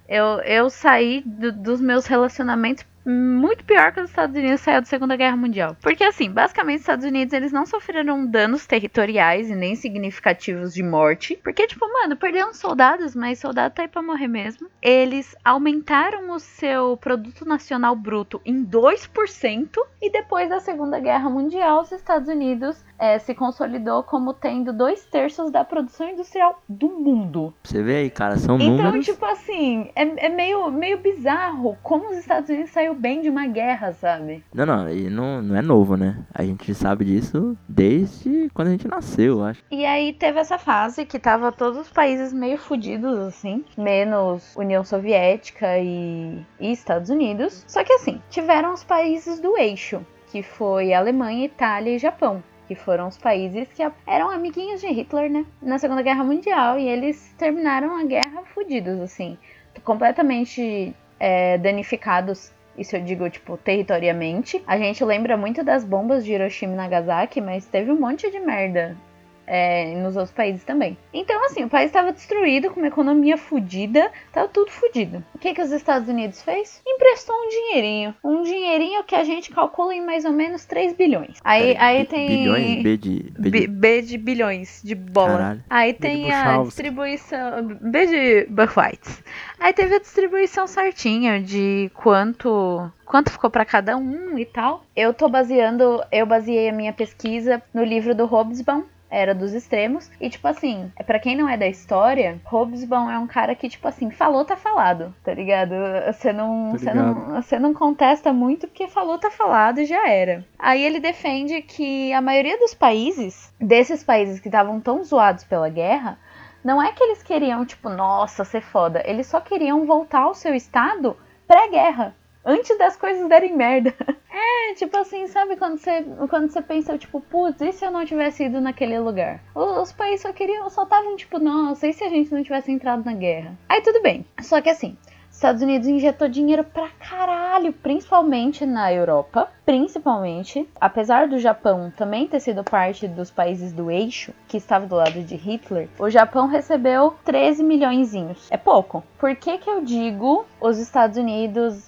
eu, eu saí do, dos meus relacionamentos muito pior que os Estados Unidos saiu da Segunda Guerra Mundial. Porque assim, basicamente os Estados Unidos eles não sofreram danos territoriais e nem significativos de morte, porque tipo, mano, perderam soldados, mas soldado tá aí para morrer mesmo. Eles aumentaram o seu produto nacional bruto em 2% e depois da Segunda Guerra Mundial, os Estados Unidos é, se consolidou como tendo dois terços da produção industrial do mundo. Você vê aí, cara, são então, números. Então, tipo assim, é, é, meio, meio bizarro como os Estados Unidos saiu bem de uma guerra, sabe? Não, não, e não, não é novo, né? A gente sabe disso desde quando a gente nasceu, eu acho. E aí teve essa fase que tava todos os países meio fodidos, assim, menos União Soviética e, e Estados Unidos. Só que assim, tiveram os países do eixo, que foi Alemanha, Itália e Japão que foram os países que eram amiguinhos de Hitler, né? Na Segunda Guerra Mundial. E eles terminaram a guerra fodidos, assim. Completamente é, danificados. Isso eu digo, tipo, territoriamente. A gente lembra muito das bombas de Hiroshima e Nagasaki, mas teve um monte de merda é, nos outros países também. Então, assim, o país estava destruído, com uma economia fodida, tava tudo fodido. O que, que os Estados Unidos fez? Emprestou um dinheirinho. Um dinheirinho que a gente calcula em mais ou menos 3 bilhões. Aí, aí tem. Bilhões? B de. B de, B de bilhões de bola. Caralho. Aí tem a distribuição. B de Buchweiz. Aí teve a distribuição certinha de quanto quanto ficou para cada um e tal. Eu tô baseando, eu baseei a minha pesquisa no livro do Hobsbawm, era dos extremos. E, tipo assim, para quem não é da história, Hobsbawm é um cara que, tipo assim, falou, tá falado, tá ligado? Você não, você não, você não contesta muito porque falou, tá falado e já era. Aí ele defende que a maioria dos países, desses países que estavam tão zoados pela guerra, não é que eles queriam, tipo, nossa, ser foda. Eles só queriam voltar ao seu estado pré-guerra antes das coisas derem merda. É, tipo assim, sabe quando você, quando você pensa, tipo, putz, e se eu não tivesse ido naquele lugar? Os, países só queriam, só estavam tipo, nossa, e se a gente não tivesse entrado na guerra? Aí tudo bem. Só que assim, Estados Unidos injetou dinheiro pra caralho, principalmente na Europa, principalmente, apesar do Japão também ter sido parte dos países do eixo, que estava do lado de Hitler, o Japão recebeu 13 milhões. É pouco. Por que que eu digo os Estados Unidos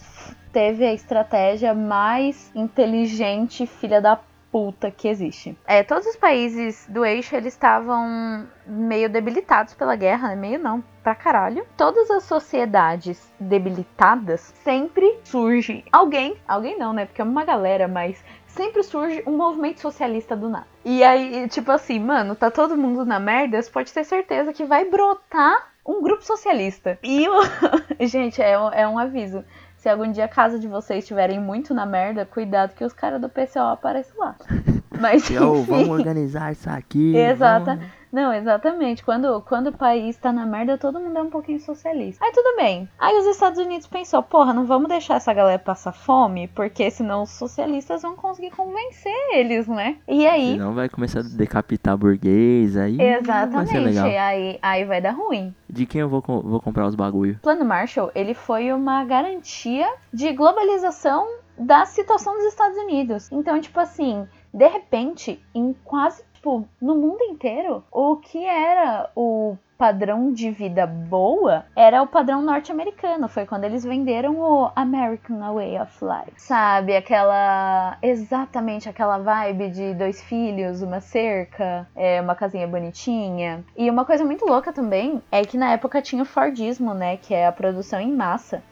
teve a estratégia mais inteligente, filha da puta que existe. É, todos os países do eixo eles estavam meio debilitados pela guerra, né? Meio não, pra caralho. Todas as sociedades debilitadas sempre surge alguém, alguém não, né? Porque é uma galera, mas sempre surge um movimento socialista do nada. E aí, tipo assim, mano, tá todo mundo na merda, você pode ter certeza que vai brotar um grupo socialista. E, gente, é, é um aviso se algum dia a casa de vocês estiverem muito na merda, cuidado que os caras do PCO aparecem lá. Mas Yo, vamos organizar isso aqui. Exata. Vamos... Não, exatamente. Quando, quando o país tá na merda, todo mundo é um pouquinho socialista. Aí tudo bem. Aí os Estados Unidos pensou, porra, não vamos deixar essa galera passar fome, porque senão os socialistas vão conseguir convencer eles, né? E aí. Senão vai começar a decapitar burguês, aí. Exatamente. Vai ser legal. Aí, aí vai dar ruim. De quem eu vou, vou comprar os bagulho? O Plano Marshall, ele foi uma garantia de globalização da situação dos Estados Unidos. Então, tipo assim, de repente, em quase tipo, no mundo inteiro, o que era o padrão de vida boa era o padrão norte-americano. Foi quando eles venderam o American Way of Life. Sabe? Aquela. Exatamente aquela vibe de dois filhos, uma cerca, é, uma casinha bonitinha. E uma coisa muito louca também é que na época tinha o Fordismo, né? Que é a produção em massa.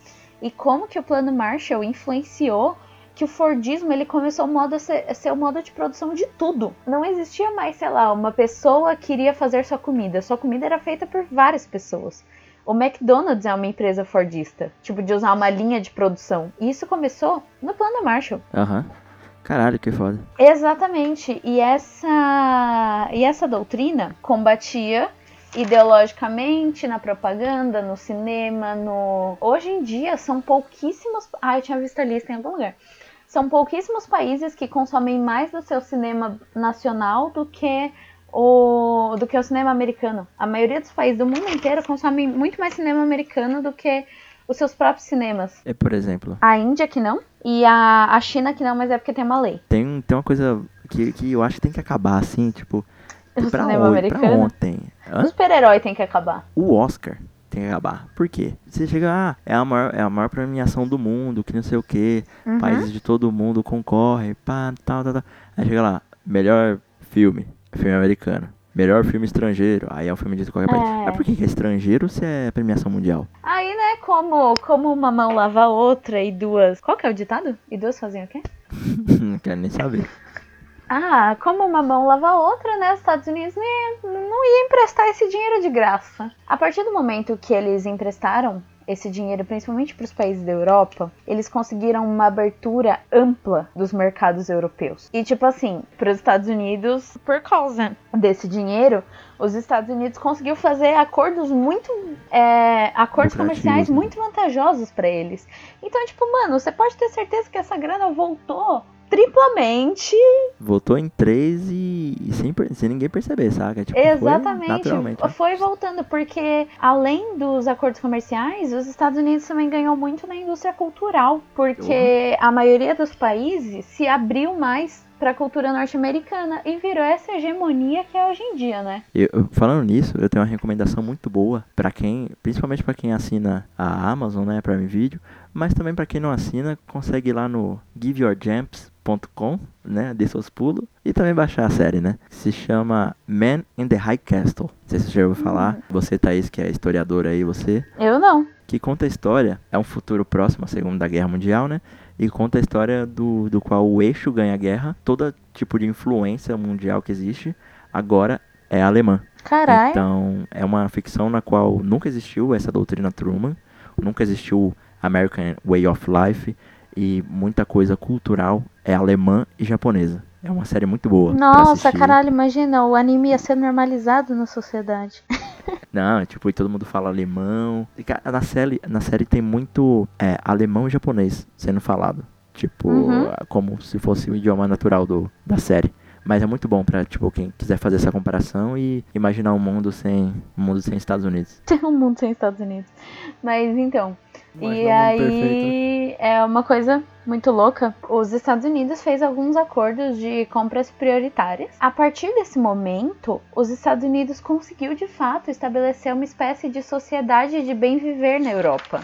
E como que o plano Marshall influenciou que o Fordismo ele começou modo a ser, a ser o modo de produção de tudo. Não existia mais, sei lá, uma pessoa que iria fazer sua comida. Sua comida era feita por várias pessoas. O McDonald's é uma empresa fordista, tipo, de usar uma linha de produção. E isso começou no plano Marshall. Aham. Uhum. Caralho, que foda. Exatamente. E essa, e essa doutrina combatia ideologicamente, na propaganda, no cinema, no. Hoje em dia são pouquíssimos. Ah, eu tinha visto a lista em algum lugar. São pouquíssimos países que consomem mais do seu cinema nacional do que o do que o cinema americano. A maioria dos países do mundo inteiro consomem muito mais cinema americano do que os seus próprios cinemas. É, por exemplo, A Índia que não, e a, a China que não, mas é porque tem uma lei. tem, tem uma coisa que, que eu acho que tem que acabar, assim, tipo. O pra, cinema hoje, pra americano. ontem. Hã? O super-herói tem que acabar. O Oscar tem que acabar. Por quê? Você chega, ah, é a maior, é a maior premiação do mundo, que não sei o quê. Uhum. Países de todo mundo concorrem, pá, tal, tal, tal. Aí chega lá, melhor filme, filme americano. Melhor filme estrangeiro, aí é um filme de qualquer país. É. Mas por que é estrangeiro se é premiação mundial? Aí, né, como, como uma mão lava a outra e duas. Qual que é o ditado? E duas fazem o quê? não quero nem saber. Ah, como uma mão lava a outra, né? Os Estados Unidos não ia, emprestar esse dinheiro de graça. A partir do momento que eles emprestaram esse dinheiro, principalmente para os países da Europa, eles conseguiram uma abertura ampla dos mercados europeus. E, tipo assim, para os Estados Unidos, por causa desse dinheiro, os Estados Unidos conseguiu fazer acordos muito. é, acordos comerciais né? muito vantajosos para eles. Então, tipo, mano, você pode ter certeza que essa grana voltou triplamente Voltou em três e, e sem, sem ninguém perceber, saca? Tipo, Exatamente. Foi naturalmente. né? Foi voltando, porque além dos acordos comerciais, os Estados Unidos também ganhou muito na indústria cultural, porque a maioria dos países se abriu mais para a cultura norte-americana e virou essa hegemonia que é hoje em dia, né? Eu- falando nisso, eu tenho uma recomendação muito boa pra quem, principalmente pra quem assina a Amazon, né, Prime Video, mas também pra quem não assina, consegue ir lá no giveyourjumps.com, né, dê seus pulos e também baixar a série, né? Se chama Man in the High Castle. Não sei se você já ouviu falar. Você, Thaís, que é historiadora aí, você Eu não. que conta a história, é um futuro próximo à Segunda Guerra Mundial, né? E conta a história do, do qual o eixo ganha a guerra, todo tipo de influência mundial que existe, agora é alemã. Caralho. Então, é uma ficção na qual nunca existiu essa doutrina Truman, nunca existiu American Way of Life e muita coisa cultural é alemã e japonesa. É uma série muito boa. Nossa, caralho, imagina, o anime ia ser normalizado na sociedade. Não, tipo, e todo mundo fala alemão. Na série, na série tem muito é, alemão e japonês sendo falado. Tipo, Uhum. como se fosse o idioma natural do, da série. Mas é muito bom pra, tipo, quem quiser fazer essa comparação e imaginar um mundo sem, um mundo sem Estados Unidos. Um mundo sem Estados Unidos. Mas então, e mundo aí perfeito, é uma coisa muito louca. Os Estados Unidos fez alguns acordos de compras prioritárias. A partir desse momento, os Estados Unidos conseguiu de fato estabelecer uma espécie de sociedade de bem viver na Europa.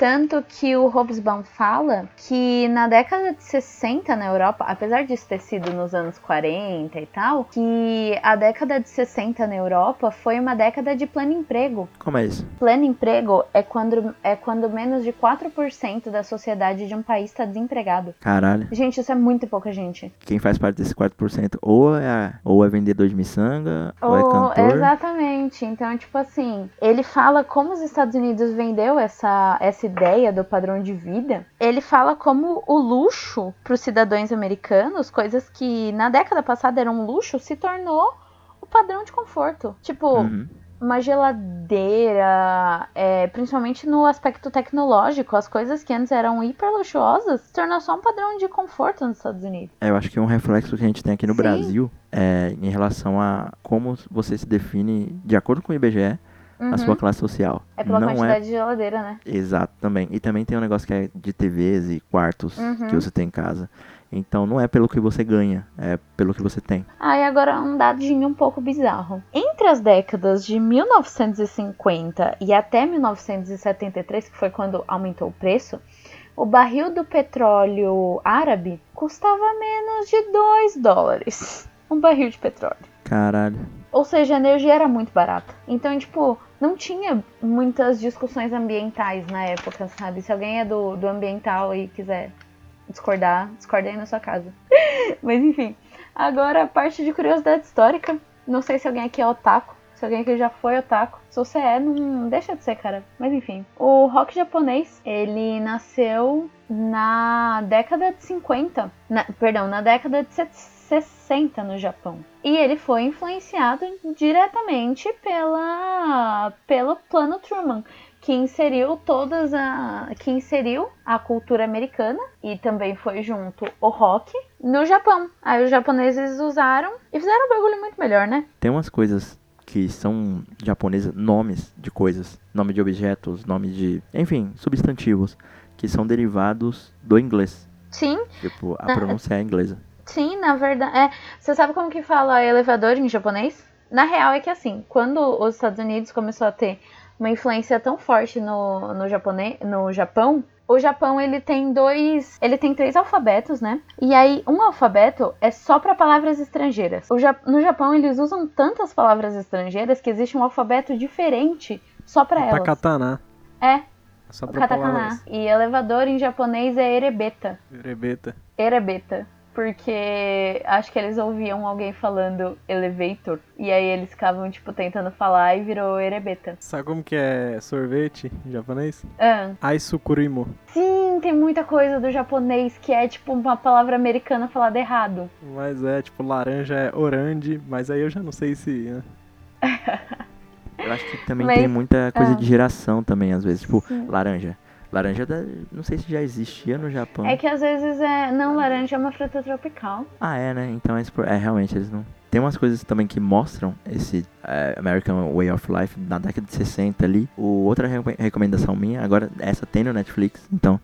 Tanto que o Hobsbawm fala que na década de 60 na Europa, apesar disso ter sido nos anos 40 e tal, que a década de 60 na Europa foi uma década de pleno emprego. Como é isso? Pleno emprego é quando, é quando menos de 4% da sociedade de um país está desempregado. Caralho. Gente, isso é muito pouca gente. Quem faz parte desse 4% ou é, ou é vendedor de miçanga, ou, é Oh, cantor. exatamente. Então, tipo assim, ele fala como os Estados Unidos vendeu essa, essa ideia do padrão de vida. Ele fala como o luxo para os cidadãos americanos, coisas que na década passada eram um luxo, se tornou o padrão de conforto. Tipo, Uhum. uma geladeira, é, principalmente no aspecto tecnológico, as coisas que antes eram hiper luxuosas se tornou só um padrão de conforto nos Estados Unidos. É, Eu acho que um reflexo que a gente tem aqui no Sim. Brasil é em relação a como você se define, de acordo com o IBGE, Uhum. a sua classe social. É pela Não quantidade é de geladeira, né? exato também. E também tem um negócio que é de TVs e quartos Uhum. que você tem em casa. Então não é pelo que você ganha, é pelo que você tem. Ah, e agora um dadinho um pouco bizarro. Entre as décadas de 1950 e até 1973, que foi quando aumentou o preço, o barril do petróleo árabe custava menos de 2 dólares. Um barril de petróleo. Caralho. Ou seja, a energia era muito barata. Então, tipo, não tinha muitas discussões ambientais na época, sabe? Se alguém é do, do ambiental e quiser discordar, discorda aí na sua casa. Mas enfim. Agora, a parte de curiosidade histórica. Não sei se alguém aqui é otaku. Se alguém aqui já foi otaku. Se você é, não deixa de ser, cara. Mas enfim. O rock japonês, ele nasceu na década de 50. Na- perdão, na década de 60 no Japão. E ele foi influenciado diretamente pela, pelo plano Truman, que inseriu todas a que inseriu a cultura americana e também foi junto o rock no Japão. Aí os japoneses usaram e fizeram um bagulho muito melhor, né? Tem umas coisas que são japonesas, nomes de coisas, nome de objetos, nome de, enfim, substantivos, que são derivados do inglês. Sim, Tipo, a pronúncia é inglesa. Sim, na verdade. É, você sabe como que fala elevador em japonês? Na real é que assim, quando os Estados Unidos começou a ter uma influência tão forte no, no, japonês, no Japão, o Japão ele tem dois, ele tem três alfabetos, né? E aí um alfabeto é só para palavras estrangeiras. Ja- no Japão eles usam tantas palavras estrangeiras que existe um alfabeto diferente só para elas. Takatana. É, Só pra katakana. palavras. E elevador em japonês é erebeta. Erebeta. Erebeta. Porque acho que eles ouviam alguém falando elevator. E aí eles ficavam, tipo, tentando falar e virou erebeta. Sabe como que é sorvete em japonês? Ah, Aisukurimo. sim, tem muita coisa do japonês que é, tipo, uma palavra americana falada errado. Mas é, tipo, laranja é orange, mas aí eu já não sei se... né? Eu acho que também Mas- tem muita coisa ah. de geração também, às vezes. Tipo, Sim. laranja. Laranja, da- não sei se já existia no Japão. É que às vezes é. Não, laranja é uma fruta tropical. Ah, é, né? Então é, é realmente eles não. Tem umas coisas também que mostram esse eh, American Way of Life na década de 60 ali. O, outra re- recomendação minha, agora essa tem no Netflix, então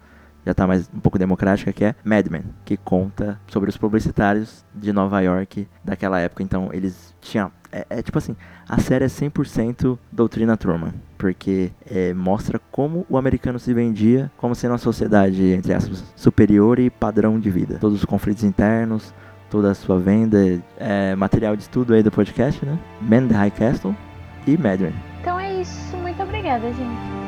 já tá mais um pouco democrática, que é Mad Men, que conta sobre os publicitários de Nova York daquela época. Então eles tinham. É, é tipo assim, a série é 100% doutrina Truman, porque eh, mostra como o americano se vendia como sendo uma sociedade, entre aspas, superior e padrão de vida. Todos os conflitos internos, toda a sua venda, é, material de estudo aí do podcast, né? Man the High Castle e Madden. Então é isso. Muito obrigada, gente.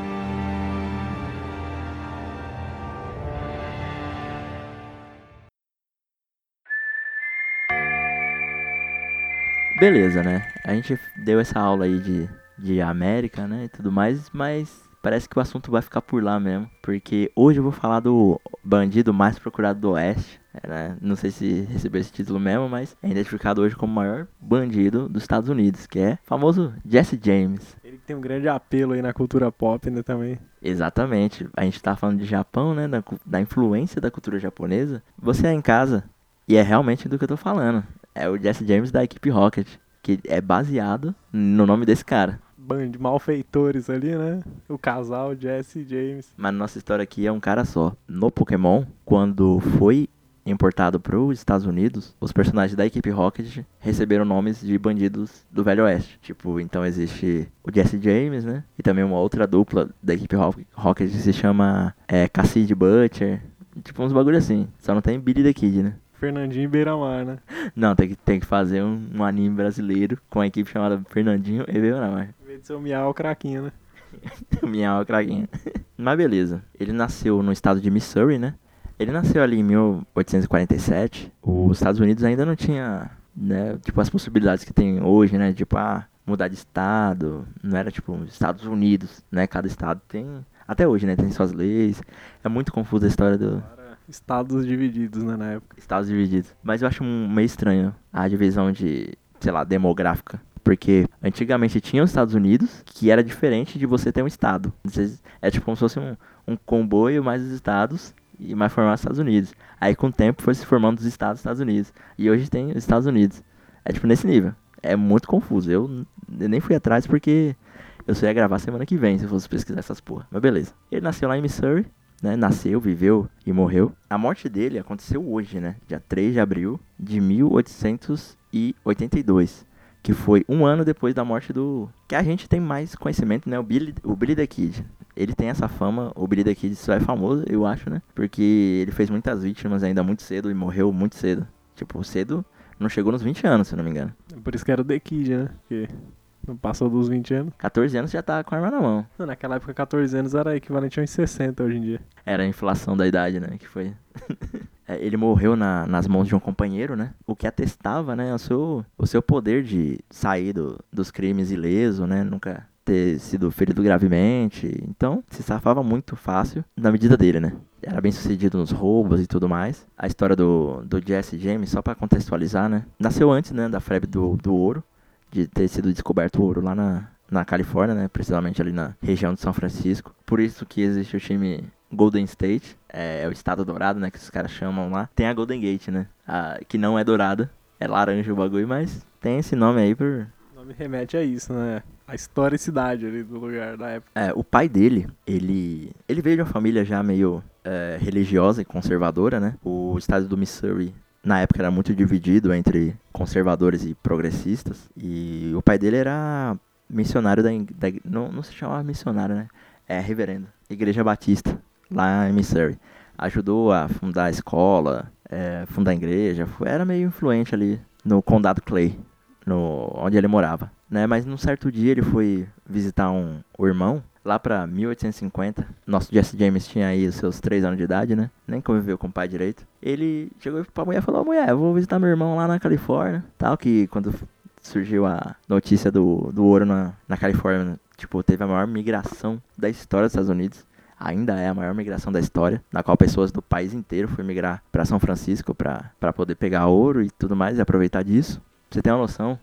Beleza, né? A gente deu essa aula aí de, de América, né? E tudo mais, mas parece que o assunto vai ficar por lá mesmo. Porque hoje eu vou falar do bandido mais procurado do Oeste. né? Não sei se recebeu esse título mesmo, mas é identificado hoje como o maior bandido dos Estados Unidos, que é o famoso Jesse James. Ele tem um grande apelo aí na cultura pop, né, também. Exatamente. A gente tá falando de Japão, né? Da, da influência da cultura japonesa. Você é em casa e é realmente do que eu tô falando. É o Jesse James da equipe Rocket, que é baseado no nome desse cara. Band malfeitores ali, né? O casal Jesse e James. Mas nossa história aqui é um cara só. No Pokémon, quando foi importado para os Estados Unidos, os personagens da equipe Rocket receberam nomes de bandidos do Velho Oeste. Tipo, então existe o Jesse James, né? E também uma outra dupla da equipe Ro- Rocket que se chama é, Cassidy Butcher. Tipo, uns bagulho assim. Só não tem Billy the Kid, né? Fernandinho Beiramar, né? Não, tem que, tem que fazer um, um anime brasileiro com a equipe chamada Fernandinho e Beiramar. Em vez de ser o Miau, o craquinho, né? Minha craguinha. Mas beleza. Ele nasceu no estado de Missouri, né? Ele nasceu ali em 1847. Os Estados Unidos ainda não tinha, né, tipo as possibilidades que tem hoje, né, tipo ah, mudar de estado, não era tipo os Estados Unidos, né? Cada estado tem até hoje, né, tem suas leis. É muito confusa a história do Estados divididos, né, na época. estados divididos. Mas eu acho meio estranho a divisão de, sei lá, demográfica. Porque antigamente tinha os Estados Unidos, que era diferente de você ter um estado. É tipo como se fosse um, um comboio mais os estados e mais formar os Estados Unidos. Aí com o tempo foi se formando os estados dos Estados Unidos. E hoje tem os Estados Unidos. É tipo nesse nível. É muito confuso. Eu, eu nem fui atrás porque eu só ia gravar semana que vem se eu fosse pesquisar essas porra. Mas beleza. Ele nasceu lá em Missouri, né? Nasceu, viveu e morreu. A morte dele aconteceu hoje, né? Dia 3 de abril de 1882. Que foi um ano depois da morte do. Que a gente tem mais conhecimento, né? O Billy, o Billy the Kid. Ele tem essa fama, o Billy the Kid só é famoso, eu acho, né? Porque ele fez muitas vítimas ainda muito cedo e morreu muito cedo. Tipo, cedo, não chegou nos 20 anos, se não me engano. Por isso que era o The Kid, né? Porque não passou dos 20 anos. 14 anos já tá com a arma na mão. Não, naquela época, 14 anos era equivalente a uns 60 hoje em dia. Era a inflação da idade, né? Que foi. É, ele morreu na- nas mãos de um companheiro, né? O que atestava, né? O seu, o seu poder de sair do- dos crimes ileso, né? Nunca ter sido ferido gravemente. Então, se safava muito fácil na medida dele, né? Era bem sucedido nos roubos e tudo mais. A história do, do Jesse James, só pra contextualizar, né? Nasceu antes, né? Da febre do, do ouro. De ter sido descoberto o ouro lá na, na Califórnia, né? Precisamente ali na região de São Francisco. Por isso que existe o time Golden State, é, é o estado dourado, né, que os caras chamam lá. Tem a Golden Gate, né, a- que não é dourada, é laranja o bagulho, mas tem esse nome aí por... Nome me remete a isso, né? A historicidade ali do lugar da época. É, o pai dele, ele, ele veio de uma família já meio é, religiosa e conservadora, né? O estado do Missouri, na época, era muito dividido entre conservadores e progressistas. E o pai dele era missionário da... da não, não se chamava missionário, né? É reverendo. Igreja Batista, lá em Missouri. Ajudou a fundar a escola, é, fundar a igreja. Era meio influente ali no condado Clay, no, onde ele morava. Né? Mas num certo dia ele foi visitar um, o irmão, lá pra 1850. Nosso Jesse James tinha aí os seus 3 anos de idade, né? Nem conviveu com o pai direito. Ele chegou pra mulher e falou: "Ô, mulher, eu vou visitar meu irmão lá na Califórnia. Tal, que quando surgiu a notícia do, do ouro na, na Califórnia, tipo, teve a maior migração da história dos Estados Unidos. Ainda é a maior migração da história, na qual pessoas do país inteiro foram migrar pra São Francisco pra poder pegar ouro e tudo mais e aproveitar disso. Você ter uma noção,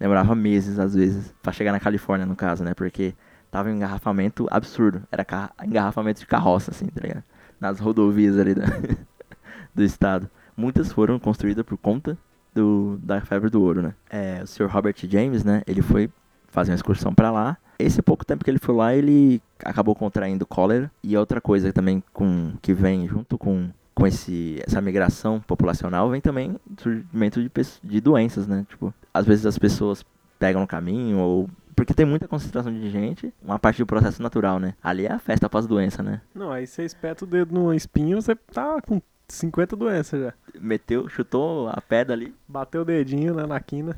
demorava meses às vezes pra chegar na Califórnia, no caso, né? Porque tava um engarrafamento absurdo. Era engarrafamento de carroça, assim, tá ligado? Nas rodovias ali da, do estado. Muitas foram construídas por conta do, da febre do ouro, né? É, o Sr. Robert James, né? Ele foi fazer uma excursão pra lá. Esse pouco tempo que ele foi lá, ele acabou contraindo cólera. E outra coisa também com, que vem junto com, com esse, essa migração populacional, vem também surgimento de, de doenças, né? Tipo, às vezes as pessoas pegam no caminho ou... Porque tem muita concentração de gente, uma parte do processo natural, né? Ali é a festa pós-doença, né? Não, aí você espeta o dedo no espinho, você tá com 50 doenças já. Meteu, chutou a pedra ali, Bateu o dedinho né, na quina.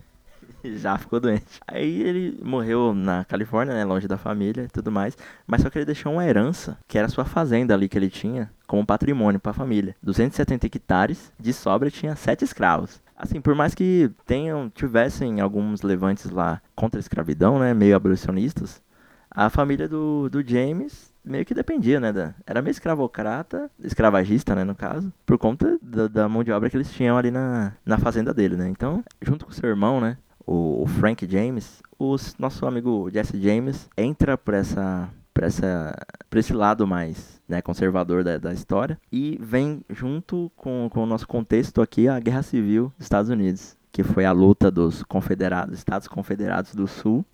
e já ficou doente. Aí ele morreu na Califórnia, né, longe da família e tudo mais, mas só que ele deixou uma herança, que era a sua fazenda ali que ele tinha, como patrimônio para a família. 270 hectares, de sobra tinha sete escravos. Assim, por mais que tenham, tivessem alguns levantes lá contra a escravidão, né, meio abolicionistas, a família do, do James meio que dependia, né, da, era meio escravocrata, escravagista, né, no caso, por conta da, da mão de obra que eles tinham ali na, na fazenda dele, né. Então, junto com seu irmão, né, o, o Frank James, o nosso amigo Jesse James entra por essa por esse lado mais né, conservador da, da história e vem junto com, com o nosso contexto aqui a Guerra Civil dos Estados Unidos, que foi a luta dos confederados, Estados Confederados do Sul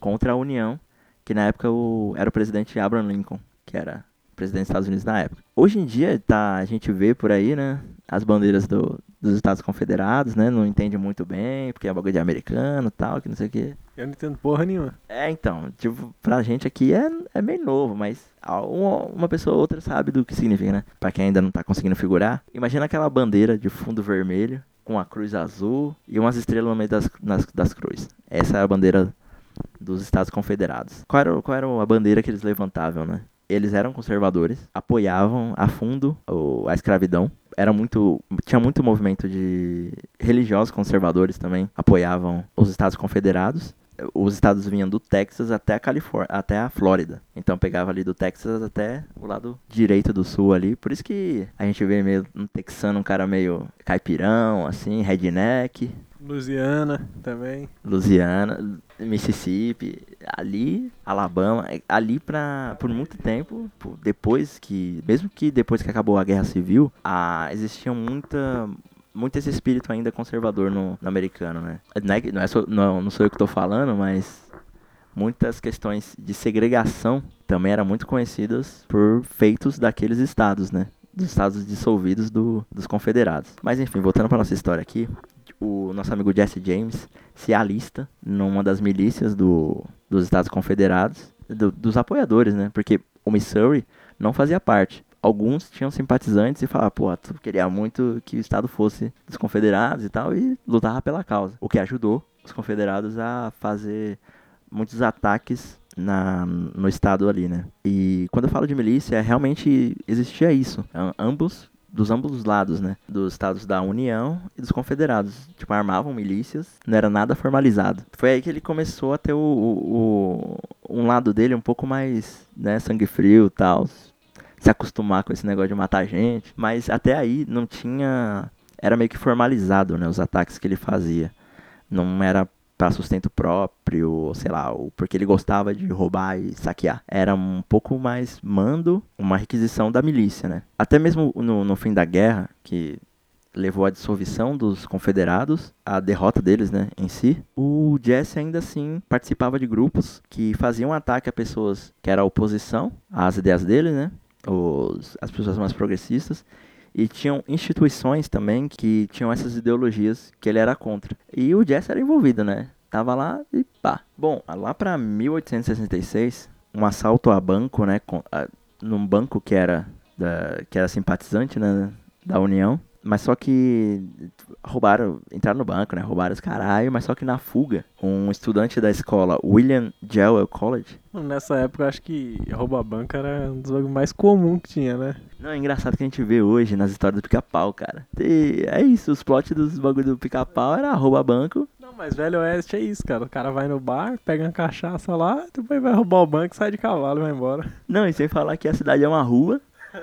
contra a União, que na época o, era o presidente Abraham Lincoln, que era presidente dos Estados Unidos na época. Hoje em dia tá, a gente vê por aí, né, as bandeiras do, dos Estados Confederados, né, não entende muito bem, porque é bagulho de americano e tal, que não sei o que. Eu não entendo porra nenhuma. É, então, tipo, pra gente aqui é, é meio novo, mas uma, uma pessoa ou outra sabe do que significa, né? Pra quem ainda não tá conseguindo figurar, imagina aquela bandeira de fundo vermelho, com a cruz azul e umas estrelas no meio das, nas- das cruzes. Essa é a bandeira dos Estados Confederados. Qual era, qual era a bandeira que eles levantavam, né? Eles eram conservadores, apoiavam a fundo a escravidão. Era muito, tinha muito movimento de religiosos conservadores também, apoiavam os Estados Confederados os estados vinham do Texas até a Califórnia, até a Flórida. Então pegava ali do Texas até o lado direito do sul ali. Por isso que a gente vê meio um texano, um cara meio caipirão, assim, redneck, Louisiana também. Louisiana, Mississippi, ali, Alabama, ali pra, por muito tempo, depois que, mesmo que depois que acabou a Guerra Civil, a, existia muita, muito esse espírito ainda conservador no, no americano, né? Não, é, não, é não, não sou eu que tô falando, mas muitas questões de segregação também eram muito conhecidas por feitos daqueles estados, né? Dos estados dissolvidos do, dos confederados. Mas enfim, voltando para nossa história aqui, o nosso amigo Jesse James se alista numa das milícias do, dos Estados Confederados, do- dos apoiadores, né? Porque o Missouri não fazia parte. Alguns tinham simpatizantes e falavam, pô, tu queria muito que o Estado fosse dos confederados e tal, e lutava pela causa. O que ajudou os confederados a fazer muitos ataques na, no estado ali, né? E quando eu falo de milícia, realmente existia isso. Am- Ambos, dos ambos os lados, né? Dos estados da União e dos confederados. Tipo, armavam milícias, não era nada formalizado. Foi aí que ele começou a ter o, o- o- um lado dele um pouco mais, né, sangue frio e tal. Se acostumar com esse negócio de matar gente. Mas até aí não tinha... Era meio que formalizado, né? Os ataques que ele fazia. Não era para sustento próprio, sei lá, ou porque ele gostava de roubar e saquear. Era um pouco mais mando, uma requisição da milícia, né? Até mesmo no, no fim da guerra, que levou à dissolução dos confederados, a derrota deles, né, em si, o Jesse ainda assim participava de grupos que faziam ataque a pessoas que eram oposição às ideias dele, né, os, as pessoas mais progressistas, e tinham instituições também que tinham essas ideologias que ele era contra. E o Jesse era envolvido, né? Tava lá e pá. Bom, lá pra 1866, um assalto a banco, né? Com, a, num banco que era, da, que era simpatizante, né? Da União. Mas só que roubaram, entraram no banco, né? Roubaram os caralho, mas só que na fuga, um estudante da escola William Jewell College. Nessa época, eu acho que roubar banco era um dos jogos mais comuns que tinha, né? Não, é engraçado que a gente vê hoje nas histórias do pica-pau, cara. E é isso, os plots dos bagulho do pica-pau era roubar banco. Não, mas Velho Oeste é isso, cara. O cara vai no bar, pega uma cachaça lá, depois vai roubar o banco, sai de cavalo e vai embora. Não, e sem falar que a cidade é uma rua.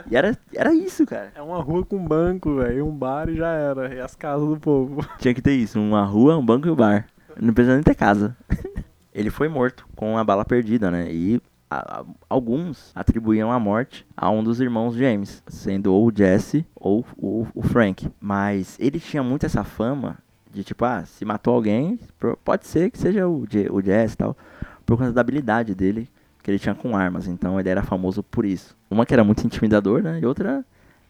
E era, era isso, cara. É uma rua com banco, velho, um bar e já era. E as casas do povo. Tinha que ter isso, uma rua, um banco e um bar. Não precisa nem ter casa. Ele foi morto com a bala perdida, né? E a, a, alguns atribuíam a morte a um dos irmãos James, sendo ou o Jesse ou o, o Frank. Mas ele tinha muito essa fama de tipo, ah, se matou alguém, pode ser que seja o, o Jesse e tal, por conta da habilidade dele que ele tinha com armas. Então ele era famoso por isso. Uma que era muito intimidador, né? E outra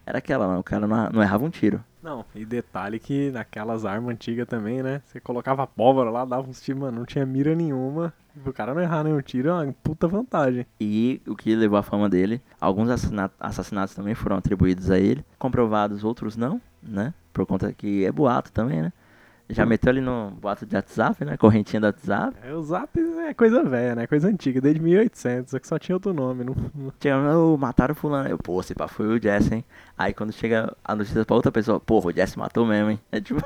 era aquela, o cara não, não errava um tiro. Não, e detalhe que naquelas armas antigas também, né? Você colocava pólvora lá, dava uns tiros, mano, não tinha mira nenhuma. O cara não errar nenhum tiro é uma puta vantagem. E o que levou a fama dele, alguns assassinatos também foram atribuídos a ele, comprovados, outros não, né? Por conta que é boato também, né? Já meteu ali no boato de WhatsApp, né? Correntinha do WhatsApp. É, o Zap é coisa velha, né? Coisa antiga, desde 1800, é que só tinha outro nome. Não... Tinha, oh, mataram fulano. Eu, pô, se pá, foi o Jesse, hein? Aí quando chega a notícia pra outra pessoa, porra, o Jesse matou mesmo, hein? É tipo...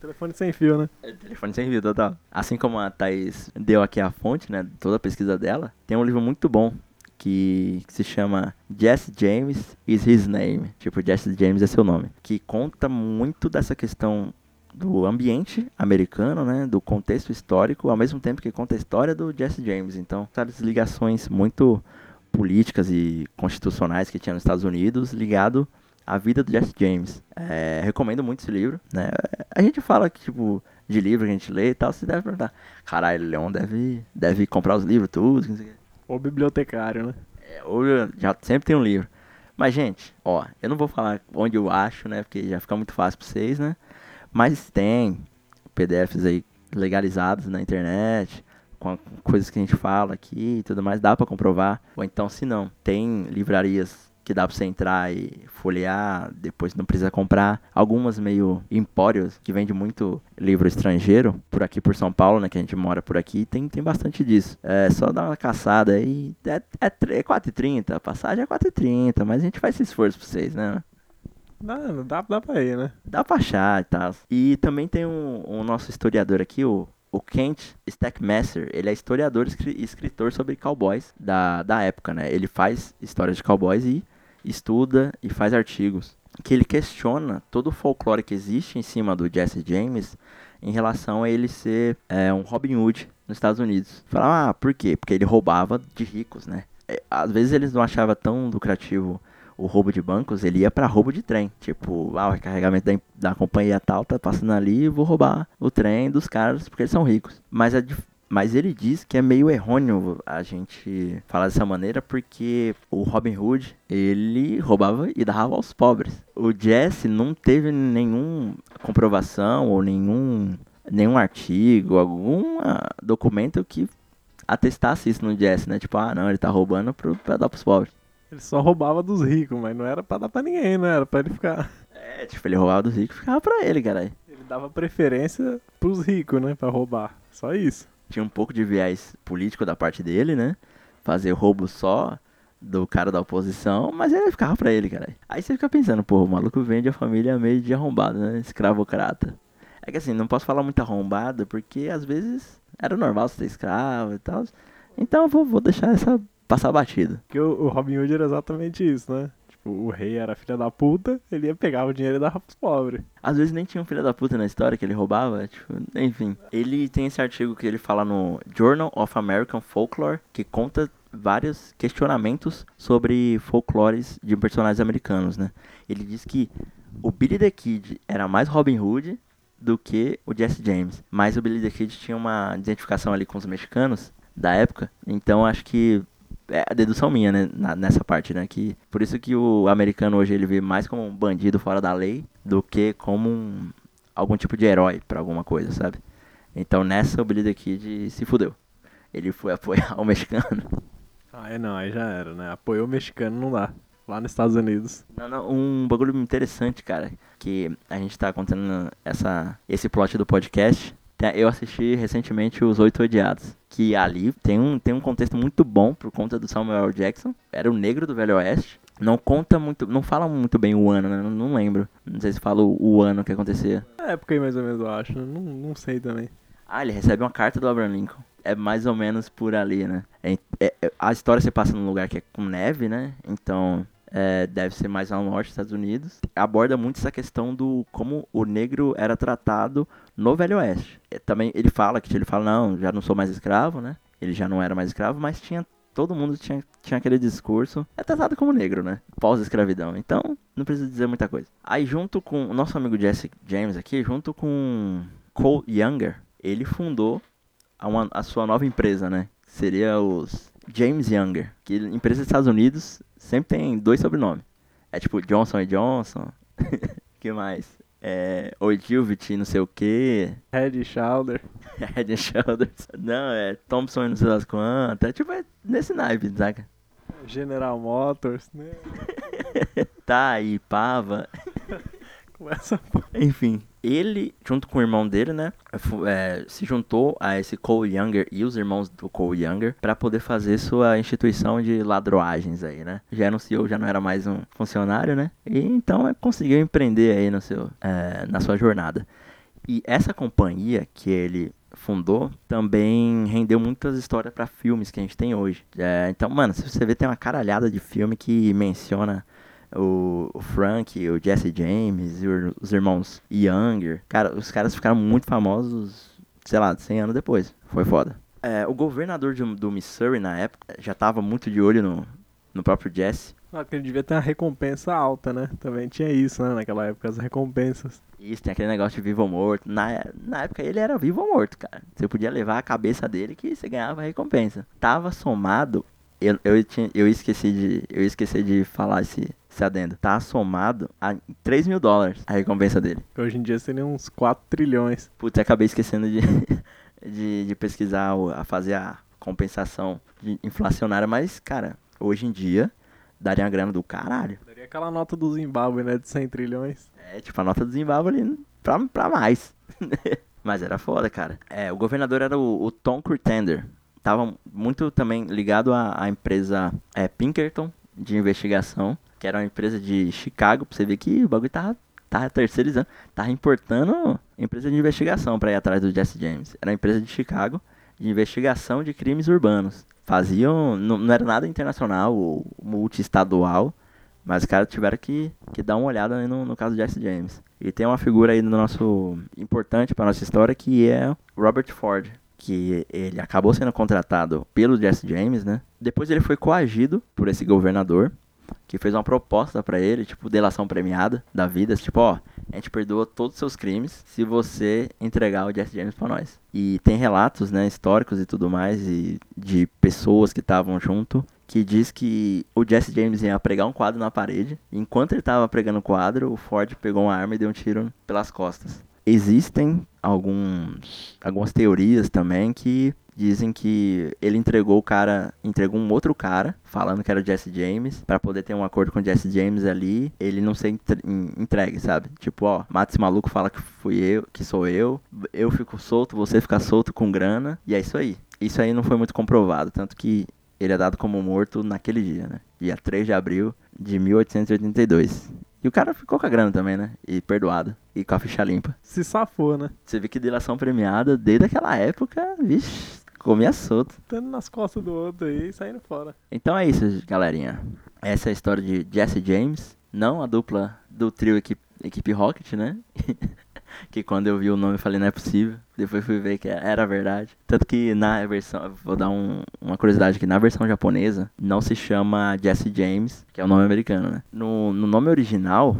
telefone sem fio, né? É, telefone sem fio, total. Assim como a Thaís deu aqui a fonte, né? Toda a pesquisa dela, tem um livro muito bom que, que, se chama Jesse James is his name. Tipo, Jesse James é seu nome. Que conta muito dessa questão do ambiente americano, né, do contexto histórico, ao mesmo tempo que conta a história do Jesse James. Então, as ligações muito políticas e constitucionais que tinha nos Estados Unidos ligado à vida do Jesse James. É, recomendo muito esse livro, né? A gente fala que tipo de livro que a gente lê e tal, você deve perguntar, caralho, o Leon deve deve comprar os livros tudo, não sei o. Ou bibliotecário, né? É, ou já sempre tem um livro. Mas gente, ó, eu não vou falar onde eu acho, né? Porque já fica muito fácil pra vocês, né? Mas tem PDFs aí legalizados na internet, com coisas que a gente fala aqui e tudo mais, dá para comprovar. Ou então, se não, tem livrarias que dá pra você entrar e folhear, depois não precisa comprar. Algumas meio empórios, que vende muito livro estrangeiro, por aqui por São Paulo, né, que a gente mora por aqui, tem, tem bastante disso. É só dar uma caçada aí, é, é, é 4,30, a passagem é 4,30, mas a gente faz esse esforço pra vocês, né? Dá, dá, dá pra ir, né? Dá pra achar e tal. E também tem um, um nosso historiador aqui, o, o Kent Stackmaster. Ele é historiador e escritor sobre cowboys da, da época, né? Ele faz histórias de cowboys e estuda e faz artigos. Que ele questiona todo o folclore que existe em cima do Jesse James em relação a ele ser é, um Robin Hood nos Estados Unidos. Fala, ah, por quê? Porque ele roubava de ricos, né? É, às vezes eles não achavam tão lucrativo o roubo de bancos, ele ia para roubo de trem. Tipo, ah, o recarregamento da, da companhia tal tá passando ali, vou roubar o trem dos caras porque eles são ricos. Mas é mas ele diz que é meio errôneo a gente falar dessa maneira porque o Robin Hood, ele roubava e dava aos pobres. O Jesse não teve nenhuma comprovação ou nenhum nenhum artigo, algum documento que atestasse isso no Jesse, né? Tipo, ah, não, ele tá roubando pro, pra dar pros pobres. Ele só roubava dos ricos, mas não era pra dar pra ninguém, né? Era pra ele ficar. É, tipo, ele roubava dos ricos e ficava pra ele, caralho. Ele dava preferência pros ricos, né? Pra roubar. Só isso. Tinha um pouco de viés político da parte dele, né? Fazer roubo só do cara da oposição, mas ele ficava pra ele, cara. Aí você fica pensando, pô, o maluco vende a família meio de arrombado, né? Escravocrata. É que assim, não posso falar muito arrombado, porque às vezes era normal você ter escravo e tal. Então eu vou, vou deixar essa passar batido. Porque o, o Robin Hood era exatamente isso, né? Tipo, o rei era filha da puta, ele ia pegar o dinheiro e dar pros pobres. Às vezes nem tinha um filho da puta na história que ele roubava, tipo, enfim. Ele tem esse artigo que ele fala no Journal of American Folklore, que conta vários questionamentos sobre folclores de personagens americanos, né? Ele diz que o Billy the Kid era mais Robin Hood do que o Jesse James. Mas o Billy the Kid tinha uma identificação ali com os mexicanos da época. Então acho que é a dedução minha, né, na- nessa parte, né, que por isso que o americano hoje ele vê mais como um bandido fora da lei do que como um algum tipo de herói pra alguma coisa, sabe? Então nessa o Billy the Kid se fudeu. Ele foi apoiar o mexicano. Aí não, aí já era, né? Apoiou o mexicano, não dá. Lá nos Estados Unidos. Não, não, um bagulho interessante, cara, que a gente tá contando essa, esse plot do podcast. Eu assisti recentemente Os Oito Odiados, que ali tem um, tem um contexto muito bom por conta do Samuel L. Jackson. Era o negro do Velho Oeste. Não conta muito, não fala muito bem o ano, né? Não, não lembro. Não sei se fala o, o ano que acontecia. É época aí mais ou menos, eu acho. Não, não sei também. Ah, ele recebe uma carta do Abraham Lincoln. É mais ou menos por ali, né? É- é- é- a história se passa num lugar que é com neve, né? Então, é, deve ser mais ao norte dos Estados Unidos. Aborda muito essa questão do como o negro era tratado no Velho Oeste. É, também ele fala que ele fala, não, já não sou mais escravo, né? Ele já não era mais escravo, mas tinha todo mundo tinha, tinha aquele discurso. É tratado como negro, né? Pós-escravidão. Então, não precisa dizer muita coisa. Aí, junto com o nosso amigo Jesse James aqui, junto com Cole Younger, ele fundou a, uma- a sua nova empresa, né? Seria os James Younger. Que empresa dos Estados Unidos sempre tem dois sobrenomes. É tipo Johnson Johnson. que mais? É, Ogilvy, não sei o que. Head e Shoulder. Head and Shoulders. Não, é Thompson e não sei das quantas. É tipo é nesse naipe, saca? General Motors, né? Tá aí, pava. Começa Enfim, ele, junto com o irmão dele, né, é, se juntou a esse Cole Younger e os irmãos do Cole Younger pra poder fazer sua instituição de ladroagens aí, né? Já era um CEO, já não era mais um funcionário, né? E então é, conseguiu empreender aí no seu, é, na sua jornada. E essa companhia que ele fundou também rendeu muitas histórias pra filmes que a gente tem hoje. É, então, mano, se você ver, tem uma caralhada de filme que menciona o, o Frank, o Jesse James os irmãos Younger. Cara, os caras ficaram muito famosos, sei lá, 100 anos depois. Foi foda. É, o governador de- do Missouri na época já tava muito de olho no, no próprio Jesse. Ah, porque ele devia ter uma recompensa alta, né? Também tinha isso, né? Naquela época, as recompensas. Isso, tem aquele negócio de vivo ou morto. Na, na época ele era vivo ou morto, cara. Você podia levar a cabeça dele que você ganhava a recompensa. Tava somado. Eu, eu, tinha, eu, esqueci de, eu esqueci de falar esse, esse adendo. Tá somado a 3 mil dólares a recompensa dele. Hoje em dia seria uns 4 trilhões. Putz, acabei esquecendo de, de, de pesquisar, a fazer a compensação inflacionária. Mas, cara, hoje em dia daria uma grana do caralho. Daria aquela nota do Zimbábue, né? De 100 trilhões. É, tipo, a nota do Zimbábue ali pra, pra mais. Mas era foda, cara. É, o governador era o, o Tom Curtender. Tava muito também ligado à, à empresa é, Pinkerton de investigação, que era uma empresa de Chicago, pra você ver que o bagulho tava, tava terceirizando, tava importando empresa de investigação pra ir atrás do Jesse James. Era uma empresa de Chicago de investigação de crimes urbanos. Faziam, não, não era nada internacional ou multiestadual, mas os caras tiveram que, que dar uma olhada no, no caso do Jesse James. E tem uma figura aí no nosso importante para nossa história que é Robert Ford, que ele acabou sendo contratado pelo Jesse James, né? Depois ele foi coagido por esse governador que fez uma proposta pra ele, tipo delação premiada da vida, tipo, ó, a gente perdoa todos os seus crimes se você entregar o Jesse James pra nós. E tem relatos, né, históricos e tudo mais e de pessoas que estavam junto que diz que o Jesse James ia pregar um quadro na parede. E enquanto ele estava pregando o quadro, o Ford pegou uma arma e deu um tiro pelas costas. Existem alguns, algumas teorias também que dizem que ele entregou o cara, entregou um outro cara, falando que era o Jesse James, pra poder ter um acordo com o Jesse James ali, ele não ser entre- en- entregue, sabe? Tipo, ó, mata esse maluco, fala que fui eu, que sou eu, eu fico solto, você fica solto com grana, e é isso aí. Isso aí não foi muito comprovado, tanto que ele é dado como morto naquele dia, né? Dia 3 de abril de 1882. E o cara ficou com a grana também, né? E perdoado. E com a ficha limpa. Se safou, né? Você vê que delação premiada, desde aquela época, vixe, comia solto. Tendo nas costas do outro aí e saindo fora. Então é isso, galerinha. Essa é a história de Jesse James. Não a dupla do trio equipe, equipe Rocket, né? que quando eu vi o nome eu falei, não é possível. Depois fui ver que era verdade. Tanto que na versão, vou dar um- uma curiosidade aqui, na versão japonesa não se chama Jesse James, que é o nome americano, né? No, no nome original,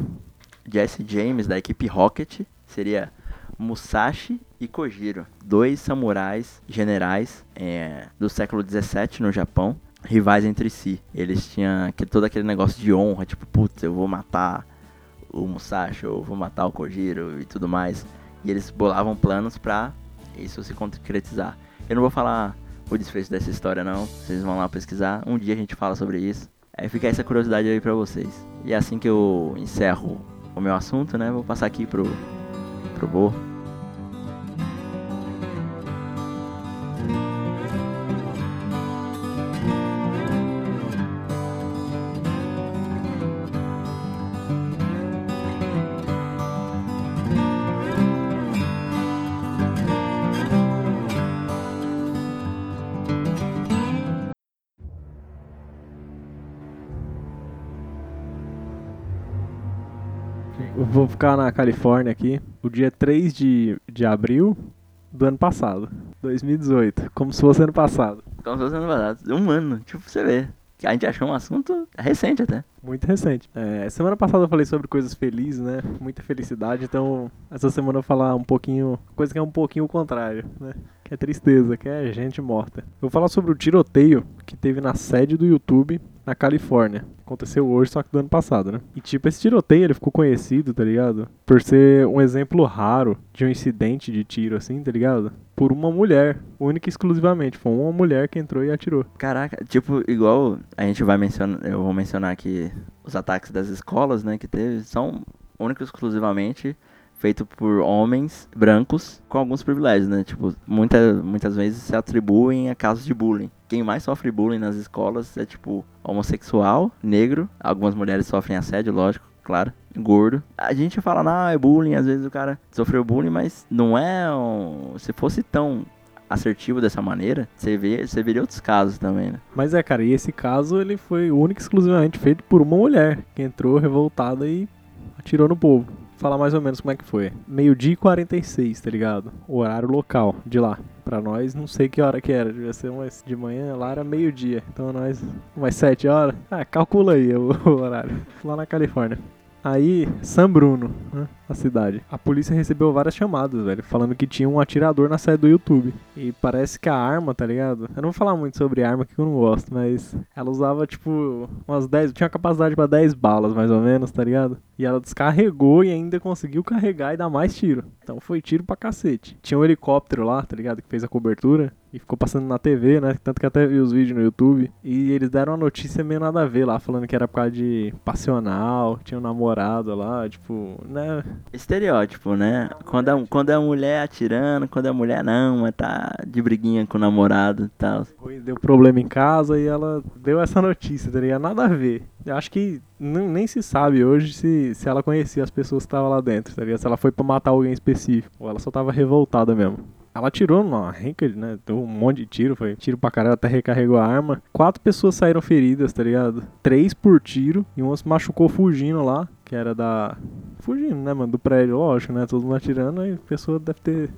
Jesse James, da equipe Rocket, seria Musashi e Kojiro, dois samurais generais é, do século 17 no Japão, rivais entre si. Eles tinham aquele- todo aquele negócio de honra, tipo, putz, eu vou matar o Musashi, ou vou matar o Kojiro e tudo mais. E eles bolavam planos pra isso se concretizar. Eu não vou falar o desfecho dessa história não, vocês vão lá pesquisar. Um dia a gente fala sobre isso. Aí fica essa curiosidade aí pra vocês. E é assim que eu encerro o meu assunto, né? Vou passar aqui pro pro vou ficar na Califórnia aqui, o dia 3 de, de abril do ano passado, 2018, como se fosse ano passado. Como se fosse ano passado. Um ano, tipo, você vê. A gente achou um assunto recente até. Muito recente. É, semana passada eu falei sobre coisas felizes, né? Muita felicidade, então essa semana eu vou falar um pouquinho, coisa que é um pouquinho o contrário, né? Que é tristeza, que é gente morta. Eu vou falar sobre o tiroteio que teve na sede do YouTube na Califórnia. Aconteceu hoje, só que do ano passado, né? E tipo, esse tiroteio ele ficou conhecido, tá ligado? Por ser um exemplo raro de um incidente de tiro, assim, tá ligado? Por uma mulher, única e exclusivamente. Foi uma mulher que entrou e atirou. Caraca, tipo, igual a gente vai mencionar, eu vou mencionar aqui os ataques das escolas, né, que teve, são únicos exclusivamente feitos por homens brancos com alguns privilégios, né? Tipo, muita, muitas vezes se atribuem a casos de bullying. Quem mais sofre bullying nas escolas é tipo homossexual, negro, algumas mulheres sofrem assédio, lógico, claro, gordo. A gente fala, não, é bullying, às vezes o cara sofreu bullying, mas não é um... se fosse tão assertivo dessa maneira, você vê, você veria outros casos também, né? Mas é, cara, e esse caso ele foi único e exclusivamente feito por uma mulher que entrou revoltada e atirou no povo. Falar mais ou menos como é que foi. Meio-dia e 46, tá ligado? O horário local de lá. Pra nós, não sei que hora que era. Devia ser umas de manhã, lá era meio-dia. Então nós, umas 7 horas. Ah, calcula aí o horário. Lá na Califórnia. Aí, San Bruno, né, a cidade. A polícia recebeu várias chamadas, velho, falando que tinha um atirador na sede do YouTube. E parece que a arma, tá ligado? Eu não vou falar muito sobre arma que eu não gosto, mas ela usava tipo umas 10, tinha capacidade pra 10 balas mais ou menos, tá ligado? E ela descarregou e ainda conseguiu carregar e dar mais tiro. Então foi tiro pra cacete. Tinha um helicóptero lá, tá ligado? Que fez a cobertura. E ficou passando na TV, né? Tanto que até vi os vídeos no YouTube. E eles deram uma notícia meio nada a ver lá, falando que era por causa de passional, tinha um namorado lá, tipo, né? Estereótipo, né? Quando quando é a mulher atirando, quando é mulher não, mas tá de briguinha com o namorado e tal. Deu problema em casa e ela deu essa notícia, tá ligado? Nada a ver. Eu acho que nem se sabe hoje se, se ela conhecia as pessoas que estavam lá dentro, tá ligado? Se ela foi pra matar alguém específico. Ou ela só tava revoltada mesmo. Ela atirou numa renca, né? Deu um monte de tiro, foi tiro pra caralho, até recarregou a arma. Quatro pessoas saíram feridas, tá ligado? Três por tiro e uma se machucou fugindo lá, que era da. Fugindo, né, mano? Do prédio, lógico, né? Todo mundo atirando, aí a pessoa deve ter.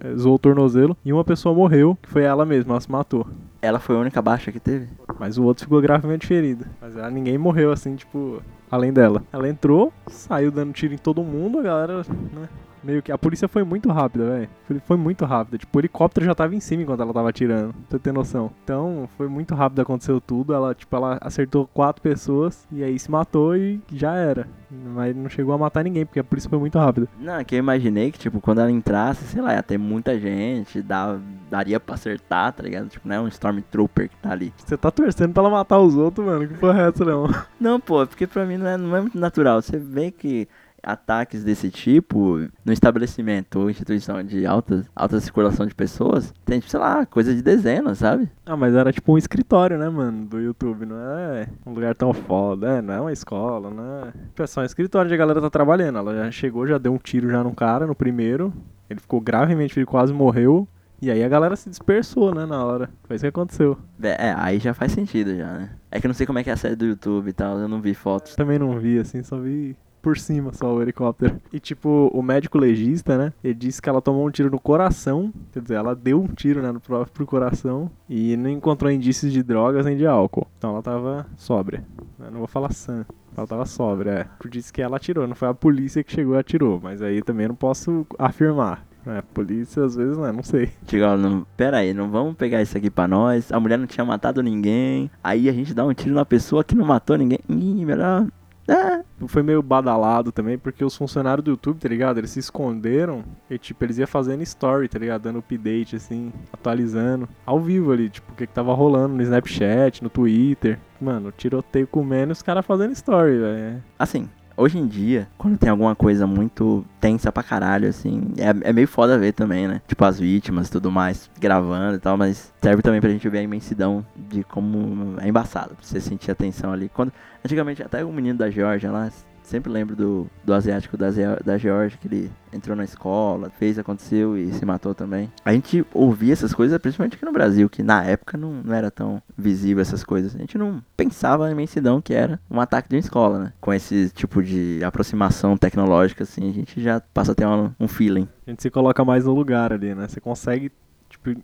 eh, zoou o tornozelo. E uma pessoa morreu, que foi ela mesma, ela se matou. Ela foi a única baixa que teve? Mas o outro ficou gravemente ferido. Mas ela, ninguém morreu assim, tipo, além dela. Ela entrou, saiu dando tiro em todo mundo, a galera, né? Meio que. A polícia foi muito rápida, velho. Foi, muito rápida. Tipo, o helicóptero já tava em cima enquanto ela tava atirando. Pra você ter noção. Então, foi muito rápido, aconteceu tudo. Ela, tipo, ela acertou quatro pessoas e aí se matou e já era. Mas não chegou a matar ninguém, porque a polícia foi muito rápida. Não, é que eu imaginei que, tipo, quando ela entrasse, sei lá, ia ter muita gente, dá, daria pra acertar, tá ligado? Tipo, não é um Stormtrooper que tá ali. Você tá torcendo pra ela matar os outros, mano. Que porra é essa, não? Não, pô, porque pra mim não é, não é muito natural. Você vê que ataques desse tipo no estabelecimento ou instituição de alta, alta circulação de pessoas tem, tipo, sei lá, coisa de dezenas, sabe? Ah, mas era tipo um escritório, né, mano, do YouTube, não é um lugar tão foda, é, não é uma escola, não é... Tipo, é só um escritório onde a galera tá trabalhando, ela já chegou, já deu um tiro já no cara, no primeiro, ele ficou gravemente, ele quase morreu, e aí a galera se dispersou, né, na hora, foi isso que aconteceu. É, aí já faz sentido já, né? É que eu não sei como é que é a série do YouTube e tal, eu não vi fotos. Também não vi, assim, só vi por cima só o helicóptero. E tipo, o médico legista, né? Ele disse que ela tomou um tiro no coração. Quer dizer, ela deu um tiro né, no próprio coração e não encontrou indícios de drogas nem de álcool. Então ela tava sóbria. Eu não vou falar sã. Ela tava sóbria, é. Disse que ela atirou, não foi a polícia que chegou e atirou. Mas aí também não posso afirmar. É, polícia às vezes, né? Não sei. Diga, não, pera aí, não vamos pegar isso aqui pra nós. A mulher não tinha matado ninguém. Aí a gente dá um tiro na pessoa que não matou ninguém. Ih, melhor. É. Foi meio badalado também, porque os funcionários do YouTube, tá ligado? Eles se esconderam e, tipo, eles iam fazendo story, tá ligado? Dando update, assim, atualizando. Ao vivo ali, tipo, o que, que tava rolando no Snapchat, no Twitter. Mano, tiroteio comendo e os caras fazendo story, velho. Assim, hoje em dia, quando tem alguma coisa muito tensa pra caralho, assim, é, é meio foda ver também, né? Tipo, as vítimas e tudo mais, gravando e tal, mas serve também pra gente ver a imensidão de como é embaçado, pra você sentir a tensão ali. Quando, antigamente, até o menino da Georgia lá, sempre lembro do, do asiático da, da Georgia, que ele entrou na escola, fez, aconteceu e se matou também. A gente ouvia essas coisas, principalmente aqui no Brasil, que na época não, não era tão visível essas coisas. A gente não pensava na imensidão que era um ataque de uma escola, né? Com esse tipo de aproximação tecnológica, assim, a gente já passa a ter um feeling. A gente se coloca mais no lugar ali, né? Você consegue,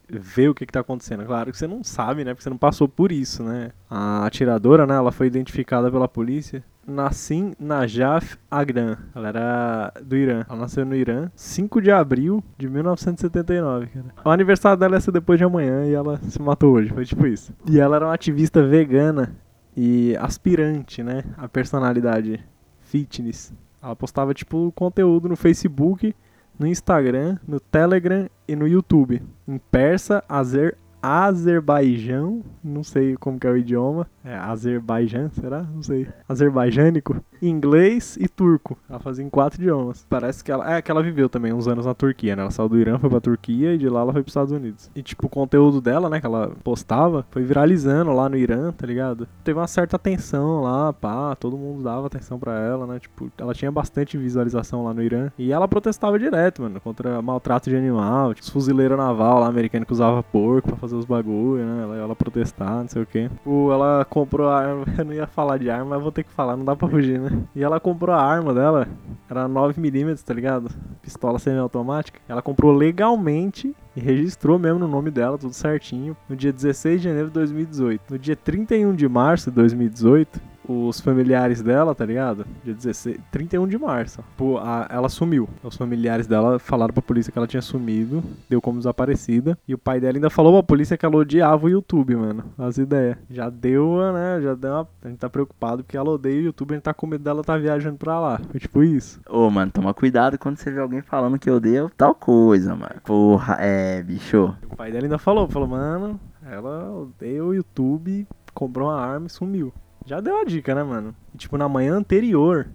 ver o que, que tá acontecendo. Claro que você não sabe, né? Porque você não passou por isso, né? A atiradora, né? Ela foi identificada pela polícia. Nassim Najaf Agran. Ela era do Irã. Ela nasceu no Irã, 5 de abril de 1979, cara. O aniversário dela ia ser depois de amanhã e ela se matou hoje. Foi tipo isso. E ela era uma ativista vegana e aspirante, né? A personalidade fitness. Ela postava, tipo, conteúdo no Facebook no Instagram, no Telegram e no YouTube. Em persa, azer, Azerbaijão, não sei como que é o idioma. É Azerbaijão, será? Não sei. Azerbaijânico, inglês e turco. Ela fazia em quatro idiomas. Parece que ela é que ela viveu também uns anos na Turquia, né? Ela saiu do Irã, foi pra Turquia e de lá ela foi pros Estados Unidos. E tipo, o conteúdo dela, né, que ela postava, foi viralizando lá no Irã, tá ligado? Teve uma certa atenção lá, pá, todo mundo dava atenção pra ela, né? Tipo, ela tinha bastante visualização lá no Irã. E ela protestava direto, mano, contra maltrato de animal, tipo, os fuzileiros naval lá americano que usava porco pra fazer os bagulho, né? Ela, ela protestar, não sei o que. Tipo, ela comprou a arma, eu não ia falar de arma, mas vou ter que falar, não dá pra fugir, né? E ela comprou a arma dela, era 9mm, tá ligado? Pistola semiautomática. Ela comprou legalmente e registrou mesmo no nome dela, tudo certinho, no dia 16 de janeiro de 2018. No dia 31 de março de 2018, os familiares dela, tá ligado? Dia 16, 31 de março. Pô, a- ela sumiu. Os familiares dela falaram pra polícia que ela tinha sumido, deu como desaparecida. E o pai dela ainda falou pra polícia que ela odiava o YouTube, mano. As ideias. Já deu, né? Já deu uma... A gente tá preocupado porque ela odeia o YouTube, a gente tá com medo dela tá viajando pra lá. Foi tipo isso. Ô, mano, toma cuidado quando você vê alguém falando que odeia tal coisa, mano. Porra, é, bicho. O pai dela ainda falou, falou, mano, ela odeia o YouTube, comprou uma arma e sumiu. Já deu a dica, né, mano? E, tipo, na manhã anterior,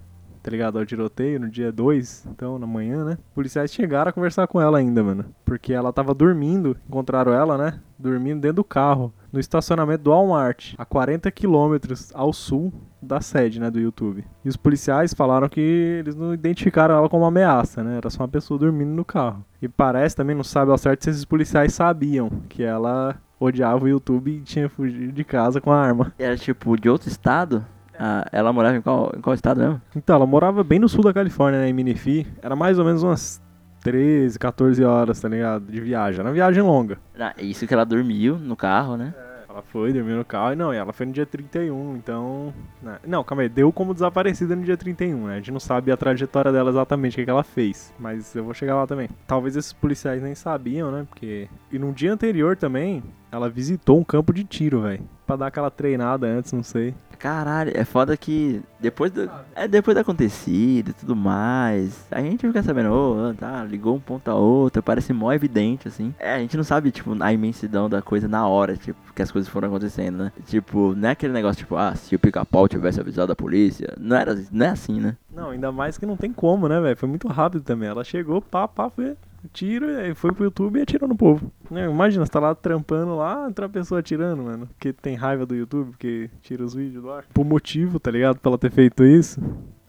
tá ligado, ao tiroteio, no dia 2, então, na manhã, né? Policiais chegaram a conversar com ela ainda, mano. Porque ela tava dormindo, encontraram ela, né? Dormindo dentro do carro, no estacionamento do Walmart, a 40 quilômetros ao sul da sede, né, do YouTube. E os policiais falaram que eles não identificaram ela como ameaça, né? Era só uma pessoa dormindo no carro. E parece também, não sabe ao certo se esses policiais sabiam que ela odiava o YouTube e tinha fugido de casa com a arma. Era tipo de outro estado? Ah, ela morava em qual, em qual estado mesmo? Então, ela morava bem no sul da Califórnia, né, em Menifee. Era mais ou menos umas 13, 14 horas, tá ligado? De viagem. Era uma viagem longa. Ah, isso que ela dormiu no carro, né? Ela foi, dormiu no carro e não, ela foi no dia 31, então. né. Não, calma aí, deu como desaparecida no dia 31, né? A gente não sabe a trajetória dela exatamente, o que, que ela fez. Mas eu vou chegar lá também. Talvez esses policiais nem sabiam, né? Porque. E no dia anterior também, ela visitou um campo de tiro, velho. Pra dar aquela treinada antes, não sei. Caralho, é foda que depois do. É depois do acontecido e tudo mais. A gente fica sabendo, ô, tá, ligou um ponto a outro, parece mó evidente, assim. É, a gente não sabe, tipo, a imensidão da coisa na hora, tipo, que as coisas foram acontecendo, né? Tipo, não é aquele negócio, tipo, ah, se o pica-pau tivesse avisado a polícia. Não era, não é assim, né? Não, ainda mais que não tem como, né, velho? Foi muito rápido também. Ela chegou, pá, pá, foi tiro, e foi pro YouTube e atirou no povo. Né, Imagina, você tá lá trampando lá, entra a pessoa atirando, mano. Porque tem raiva do YouTube, porque tira os vídeos do ar. Por motivo, tá ligado? Pra ela ter feito isso.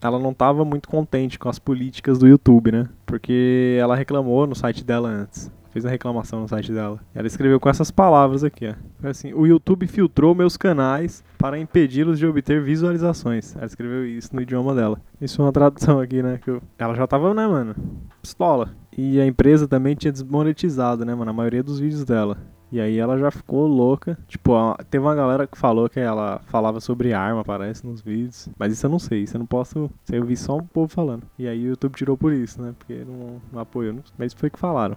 Ela não tava muito contente com as políticas do YouTube, né? Porque ela reclamou no site dela antes. fez uma reclamação no site dela. Ela escreveu com essas palavras aqui, ó. Assim: O YouTube filtrou meus canais para impedi-los de obter visualizações. Ela escreveu isso no idioma dela. Isso é uma tradução aqui, né? Eu- Ela já tava, né, mano? Pistola. E a empresa também tinha desmonetizado, né, mano? A maioria dos vídeos dela. E aí ela já ficou louca. Tipo, teve uma galera que falou que ela falava sobre arma, parece, nos vídeos. Mas isso eu não sei, isso eu não posso. Isso eu vi só um povo falando. E aí o YouTube tirou por isso, né? Porque não, não apoiou. Mas foi o que falaram.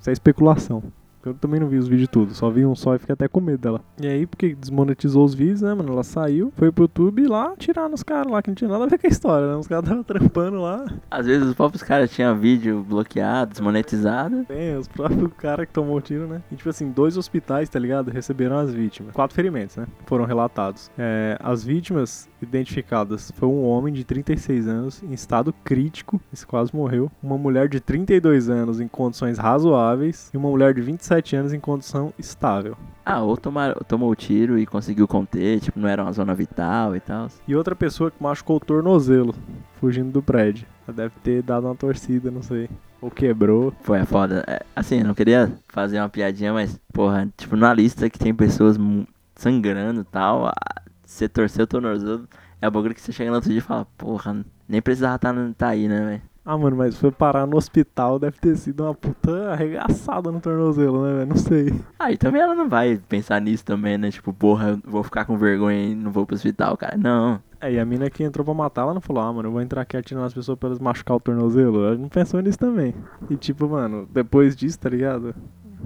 Isso é especulação. Eu também não vi os vídeos tudo, só vi um só e fiquei até com medo dela. E aí, porque desmonetizou os vídeos, né, mano? Ela saiu, foi pro YouTube lá tirar nos caras lá, que não tinha nada a ver com a história, né? Os caras estavam trampando lá. Às vezes os próprios caras tinham vídeo bloqueado, desmonetizado. Tem, os próprios caras que tomou o tiro, né? E tipo assim, dois hospitais, tá ligado? Receberam as vítimas. Quatro ferimentos, né? Foram relatados. É, as vítimas identificadas foi um homem de 36 anos em estado crítico, esse quase morreu. Uma mulher de 32 anos em condições razoáveis e uma mulher de 27 anos em condição estável. Ah, ou tomaram, tomou o tiro e conseguiu conter, tipo, não era uma zona vital e tal. E outra pessoa que machucou o tornozelo, fugindo do prédio. Ela deve ter dado uma torcida, não sei. Ou quebrou. Foi a foda. É, assim, eu não queria fazer uma piadinha, mas, porra, tipo, na lista que tem pessoas sangrando e tal, você torceu o tornozelo, é o bagulho que você chega no outro dia e fala, porra, nem precisava estar tá, tá aí, né, velho? Ah, mano, mas foi parar no hospital, deve ter sido uma puta arregaçada no tornozelo, né, velho? Não sei. Ah, e também ela não vai pensar nisso também, né? Tipo, porra, eu vou ficar com vergonha e não vou pro hospital, cara. Não. É, e a mina que entrou pra matar, ela não falou, ah, mano, eu vou entrar aqui atirando as pessoas pra elas machucar o tornozelo. Ela não pensou nisso também. E tipo, mano, depois disso, tá ligado?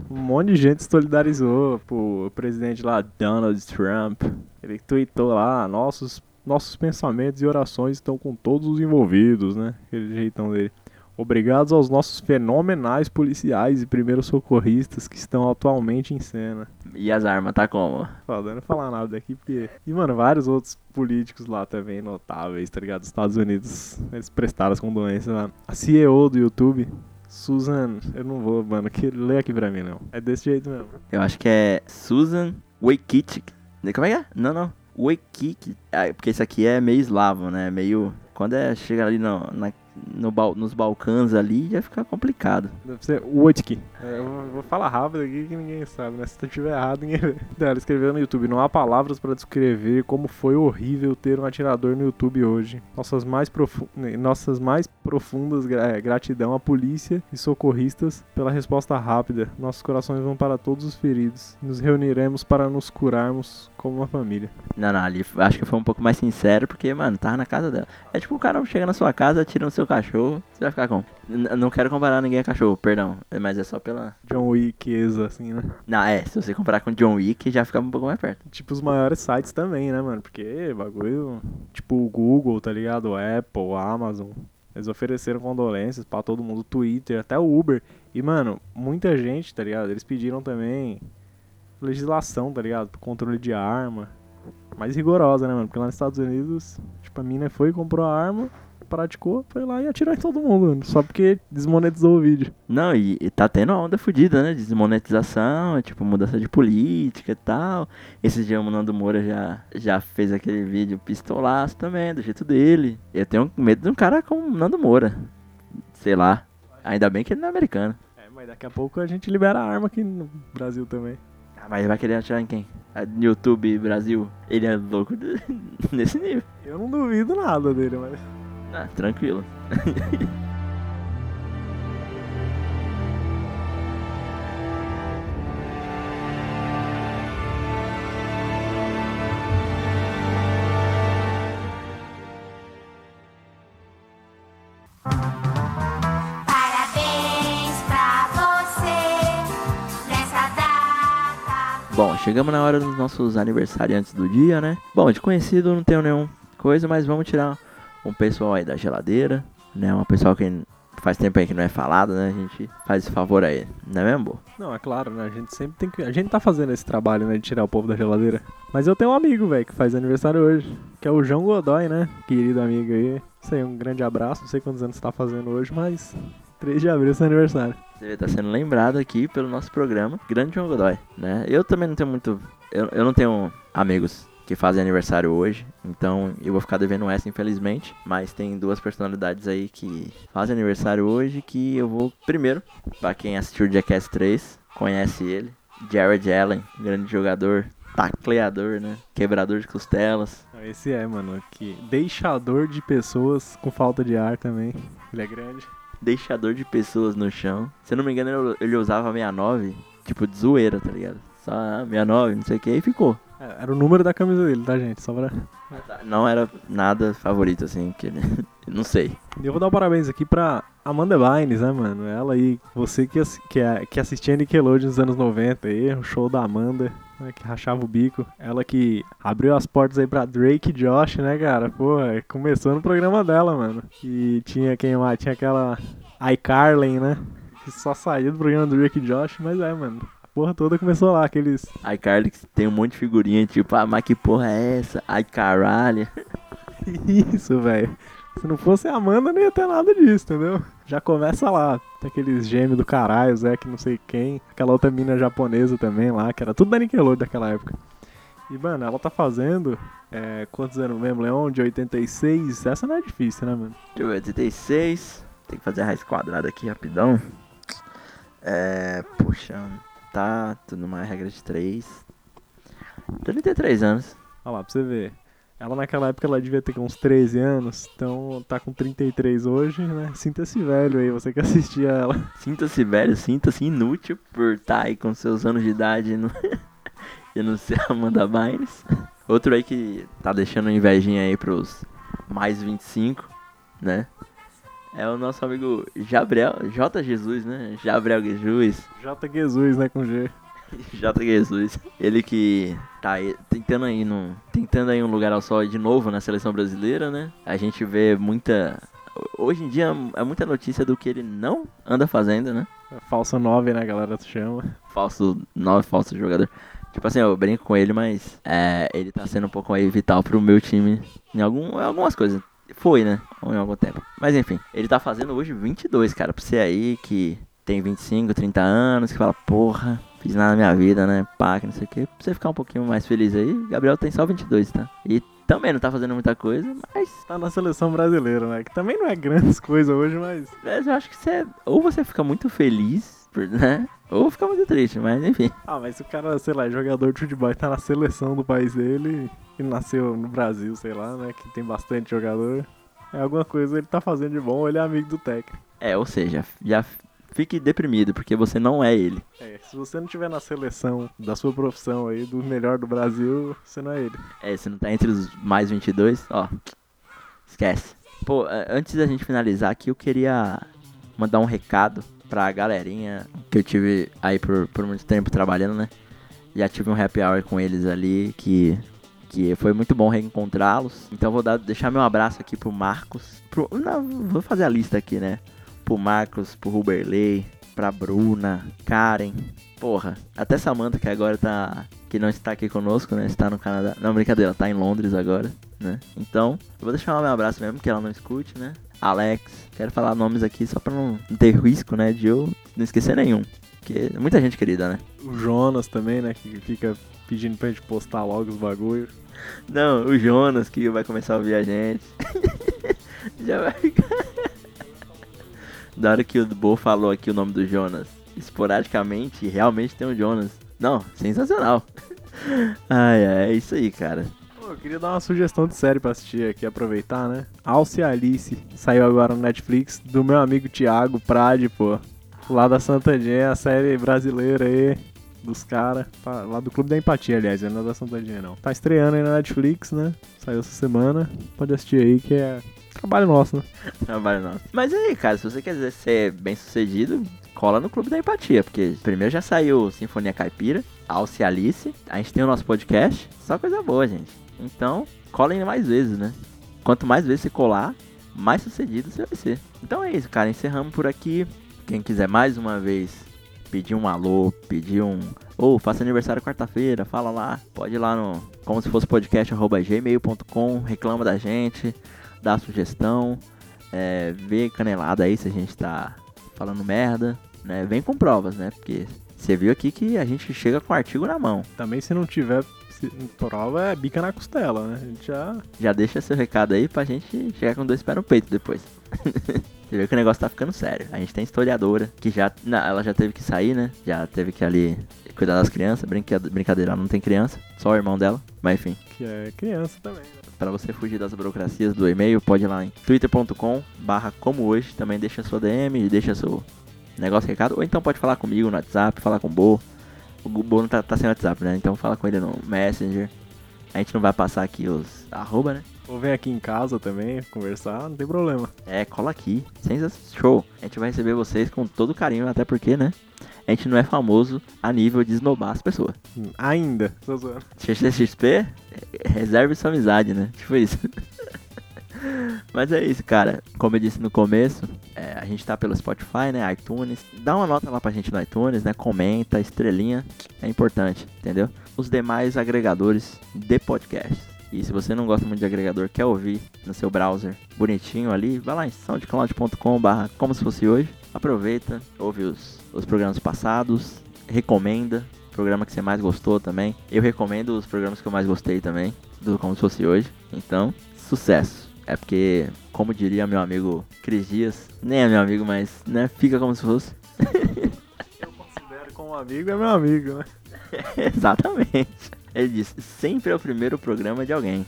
Um monte de gente se solidarizou pro presidente lá, Donald Trump. Ele tweetou lá, nossos, nossos pensamentos e orações estão com todos os envolvidos, né? Aquele jeitão dele. Obrigados aos nossos fenomenais policiais e primeiros socorristas que estão atualmente em cena. E as armas, tá como? Eu não falar nada daqui porque. E, mano, vários outros políticos lá também notáveis, tá ligado? Dos Estados Unidos, eles prestaram as condolências lá. A CEO do YouTube, Susan. Eu não vou, mano, que lê aqui pra mim, não. É desse jeito mesmo. Eu acho que é Susan Wojcicki. Como é que é? Não, não. Wojcicki. Ah, porque isso aqui é meio eslavo, né? Meio... Quando é, chega ali no, na, no, Bal- nos Balcãs ali, já fica complicado. Deve ser. É, eu vou- falar rápido aqui que ninguém sabe, né? Se tu tiver errado, ninguém vê. Ela escreveu no YouTube: Não há palavras para descrever como foi horrível ter um atirador no YouTube hoje. Nossas mais, profu nossas mais profundas é, gratidão à polícia e socorristas pela resposta rápida. Nossos corações vão para todos os feridos. Nos reuniremos para nos curarmos como uma família. Não, não, ali acho que foi um pouco mais sincero, porque, mano, tava na casa dela. É tipo o cara chega na sua casa, tira seu cachorro, você vai ficar como? N- não quero comparar ninguém a cachorro, perdão. Mas é só pela. John Wickesa, assim, né? Não, é, se você comparar com John Wick, já fica um pouco mais perto. Tipo os maiores sites também, né, mano? Porque bagulho. Tipo o Google, tá ligado? O Apple, o Amazon. Eles ofereceram condolências pra todo mundo, Twitter, até o Uber. E, mano, muita gente, tá ligado? Eles pediram também legislação, tá ligado? Pro controle de arma. Mais rigorosa, né, mano? Porque lá nos Estados Unidos, tipo, a mina foi, comprou a arma, praticou, foi lá e atirou em todo mundo, mano. Só porque desmonetizou o vídeo. Não, e, e tá tendo uma onda fodida, né? Desmonetização, tipo, mudança de política e tal. Esse dia o Nando Moura já, já fez aquele vídeo pistolaço também, do jeito dele. Eu tenho medo de um cara como o Nando Moura. Sei lá. Ainda bem que ele não é americano. É, mas daqui a pouco a gente libera a arma aqui no Brasil também. Ah, mas vai querer atirar em quem? No YouTube Brasil? Ele é louco nesse nível. Eu não duvido nada dele, mas. Ah, tranquilo. Parabéns pra você nessa data. Bom, chegamos na hora dos nossos aniversariantes do dia, né? Bom, de conhecido não tenho nenhum coisa, mas vamos tirar um pessoal aí da geladeira, né? Um pessoal que faz tempo aí que não é falado, né? A gente faz esse favor aí, não é mesmo? Bo? Não, é claro, né? A gente sempre tem que. A gente tá fazendo esse trabalho, né? De tirar o povo da geladeira. Mas eu tenho um amigo, velho, que faz aniversário hoje. Que é o João Godoy, né? Querido amigo aí. Isso aí, um grande abraço. Não sei quantos anos você tá fazendo hoje, mas. 3 de abril é seu aniversário. Você tá sendo lembrado aqui pelo nosso programa, Grande João Godoy, né? Eu também não tenho muito. Eu, eu não tenho amigos que fazem aniversário hoje. Então eu vou ficar devendo essa, infelizmente. Mas tem duas personalidades aí que fazem aniversário hoje que eu vou. Primeiro, pra quem assistiu o Jackass 3, conhece ele. Jared Allen, grande jogador, tacleador, né? Quebrador de costelas. Esse é, mano, que deixador de pessoas com falta de ar também. Ele é grande. Deixador de pessoas no chão. Se eu não me engano, ele- usava 69, tipo de zoeira, tá ligado? Só ah, 69, não sei o que, e ficou. Era o número da camisa dele, tá, gente? Só pra... Não era nada favorito, assim, que ele. não sei. E eu vou dar um parabéns aqui pra Amanda Bynes, né, mano? Ela aí, você que, que, é- que assistia Nickelodeon nos anos 90 aí, o show da Amanda, né, que rachava o bico. Ela que abriu as portas aí pra Drake e Josh, né, cara? Pô, é, começou no programa dela, mano. E tinha quem lá? Tinha aquela iCarly, né? Que só saiu do programa do Drake e Josh, mas é, mano. Porra toda começou lá, aqueles... Ai, Carly que tem um monte de figurinha, tipo, ah, mas que porra é essa? Ai, caralho. Isso, velho. Se não fosse a Amanda, não ia ter nada disso, entendeu? Já começa lá. Tem aqueles gêmeos do caralho, Zé que não sei quem. Aquela outra mina japonesa também lá, que era tudo da Nickelodeon daquela época. E, mano, ela tá fazendo. É, quantos anos mesmo, Leon? De 86. Essa não é difícil, né, mano? Ver, 86. Tem que fazer a raiz quadrada aqui rapidão. É. Puxa, tá tudo numa regra de 3. 33 anos. Olha lá, pra você ver. Ela naquela época ela devia ter uns 13 anos, então tá com 33 hoje, né? Sinta-se velho aí, você que assistia ela. Sinta-se velho, sinta-se inútil por estar aí com seus anos de idade e não, e não ser Amanda Bynes. Outro aí que tá deixando invejinha aí pros mais 25, né? É o nosso amigo Gabriel, J. Jesus, né? Gabriel Jesus. J. Jesus, né, com G. J. Jesus. Ele que tá aí, tentando aí no, tentando aí um lugar ao sol de novo na seleção brasileira, né? A gente vê muita hoje em dia é muita notícia do que ele não anda fazendo, né? Falsa 9, né, galera chama. Falso 9, falso jogador. Tipo assim, eu brinco com ele, mas é, ele tá sendo um pouco aí vital pro meu time em, algum, em algumas coisas. Foi, né? Em algum tempo. Mas enfim, ele tá fazendo hoje 22, cara. Pra você aí que tem 25, 30 anos, que fala, porra, fiz nada na minha vida, né? Pá, que não sei o que. Pra você ficar um pouquinho mais feliz aí, Gabriel tem só 22, tá? E também não tá fazendo muita coisa, mas, Tá na seleção brasileira, né? Que também não é grandes coisas hoje, mas. mas eu acho que você. Ou você fica muito feliz, né? Ou fica muito triste, mas enfim. Ah, mas se o cara, sei lá, jogador de futebol e tá na seleção do país dele e nasceu no Brasil, sei lá, né? Que tem bastante jogador. É alguma coisa ele tá fazendo de bom ou ele é amigo do técnico. É, ou seja, já fique deprimido, porque você não é ele. É, se você não tiver na seleção da sua profissão aí, do melhor do Brasil, você não é ele. É, você não tá entre os mais 22, ó. Esquece. Pô, é, antes da gente finalizar aqui, eu queria mandar um recado pra galerinha que eu tive aí por, por muito tempo trabalhando, né? Já tive um happy hour com eles ali que, que foi muito bom reencontrá-los. Então vou dar, deixar meu abraço aqui pro Marcos. Pro, não, vou fazer a lista aqui, né? Pro Marcos, pro Ruberley, pra Bruna, Karen. Porra, até Samantha que agora tá. que não está aqui conosco, né? Está no Canadá. Não, brincadeira, tá em Londres agora, né? Então, eu vou deixar meu abraço mesmo, que ela não escute, né? Alex, quero falar nomes aqui só pra não, ter risco, né? De eu não esquecer nenhum. Porque é muita gente querida, né? O Jonas também, né? Que fica pedindo pra gente postar logo os bagulho. Não, o Jonas que vai começar a ouvir a gente. Já vai ficar. Da hora que o Bo falou aqui o nome do Jonas, esporadicamente, realmente tem um Jonas. Não, sensacional. Ai, ai, é isso aí, cara. Eu queria dar uma sugestão de série pra assistir aqui, aproveitar, né? Alce Alice, saiu agora no Netflix, do meu amigo Thiago Prade, pô. Lá da Santandinha, a série brasileira aí, dos caras. Lá do Clube da Empatia, aliás, não é da Santandinha, não. Tá estreando aí na Netflix, né? Saiu essa semana. Pode assistir aí, que é trabalho nosso, né? Trabalho nosso. Mas aí, cara, se você quiser ser bem sucedido, cola no Clube da Empatia, porque primeiro já saiu Sinfonia Caipira, Alce Alice, a gente tem o nosso podcast, só coisa boa, gente. Então, colem mais vezes, né? Quanto mais vezes você colar, mais sucedido você vai ser. Então é isso, cara, encerramos por aqui. Quem quiser mais uma vez pedir um alô, pedir um. Ou faça aniversário quarta-feira, fala lá. Pode ir lá no. Como se fosse podcast, arroba gmail.com, reclama da gente, dá sugestão, é, vê canelada aí se a gente tá falando merda, né? Vem com provas, né? Porque você viu aqui que a gente chega com o artigo na mão. Também se não tiver, se- prova é bica na costela, né? A gente já. Já deixa seu recado aí pra gente chegar com dois pés no peito depois. Você vê que o negócio tá ficando sério. A gente tem historiadora que já. Não, ela já teve que sair, né? Já teve que ali cuidar das crianças. Brincadeira, ela não tem criança. Só o irmão dela. Mas enfim. Que é criança também, né? Pra você fugir das burocracias do e-mail, pode ir lá em twitter.com barra como hoje. Também deixa sua DM, deixa seu negócio recado. Ou então pode falar comigo no WhatsApp, falar com o Bo. O Bo não tá, tá sem WhatsApp, né? Então fala com ele no Messenger. A gente não vai passar aqui os arroba, né? Ou vem aqui em casa também conversar, não tem problema. É, cola aqui. Sensacional. Show. A gente vai receber vocês com todo carinho, até porque, né? A gente não é famoso a nível de esnobar as pessoas. Hum, Ainda. Tô zoando. XXXP, reserve sua amizade, né? Tipo isso. Mas é isso, cara. Como eu disse no começo, é, a gente tá pelo Spotify, né? iTunes. Dá uma nota lá pra gente no iTunes, né? Comenta, estrelinha. É importante, entendeu? Os demais agregadores de podcasts. E se você não gosta muito de agregador, quer ouvir no seu browser bonitinho ali, vai lá em soundcloud.com barra como se fosse hoje. Aproveita, ouve os, os programas passados, recomenda o programa que você mais gostou também. Eu recomendo os programas que eu mais gostei também, do como se fosse hoje. Então, sucesso. É porque, como diria meu amigo Cris Dias, nem é meu amigo, mas né, fica como se fosse. Eu considero como amigo, é meu amigo, né? Exatamente. Ele disse, sempre é o primeiro programa de alguém.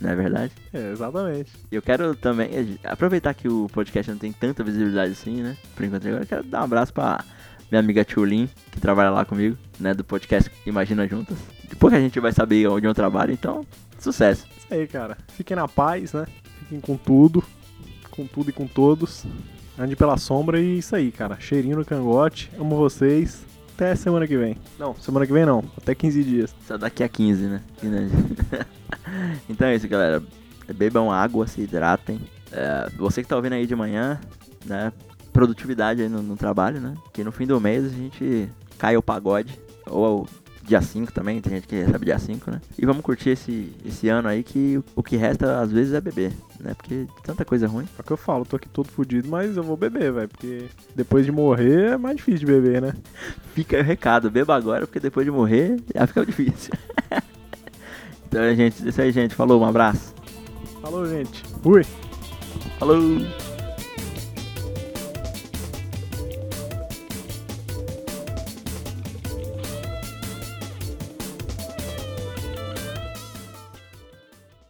Não é verdade? É, exatamente. E eu quero também eh, aproveitar que o podcast não tem tanta visibilidade assim, né? Por enquanto agora, eu quero dar um abraço pra minha amiga Tchulin, que trabalha lá comigo, né? Do podcast Imagina Juntas. Depois que a gente vai saber onde eu trabalho, então, sucesso. Isso aí, cara. Fiquem na paz, né? Fiquem com tudo. Com tudo e com todos. Ande pela sombra e isso aí, cara. Cheirinho no cangote. Amo vocês. Até semana que vem. Não, semana que vem não. Até 15 dias. Só daqui a 15, né? então é isso, galera. Bebam água, se hidratem. É, você que tá ouvindo aí de manhã, né? Produtividade aí no, no trabalho, né? Que no fim do mês a gente cai o pagode. Ou dia 5 também, tem gente que recebe dia 5, né? E vamos curtir esse, esse ano aí que o que resta às vezes é beber, né? Porque tanta coisa ruim. É o que eu falo, tô aqui todo fudido, mas eu vou beber, velho. Porque depois de morrer é mais difícil de beber, né? Fica aí o recado, beba agora, porque depois de morrer já fica difícil. então, gente, é isso aí, gente. Falou, um abraço. Falou, gente. Fui. Falou!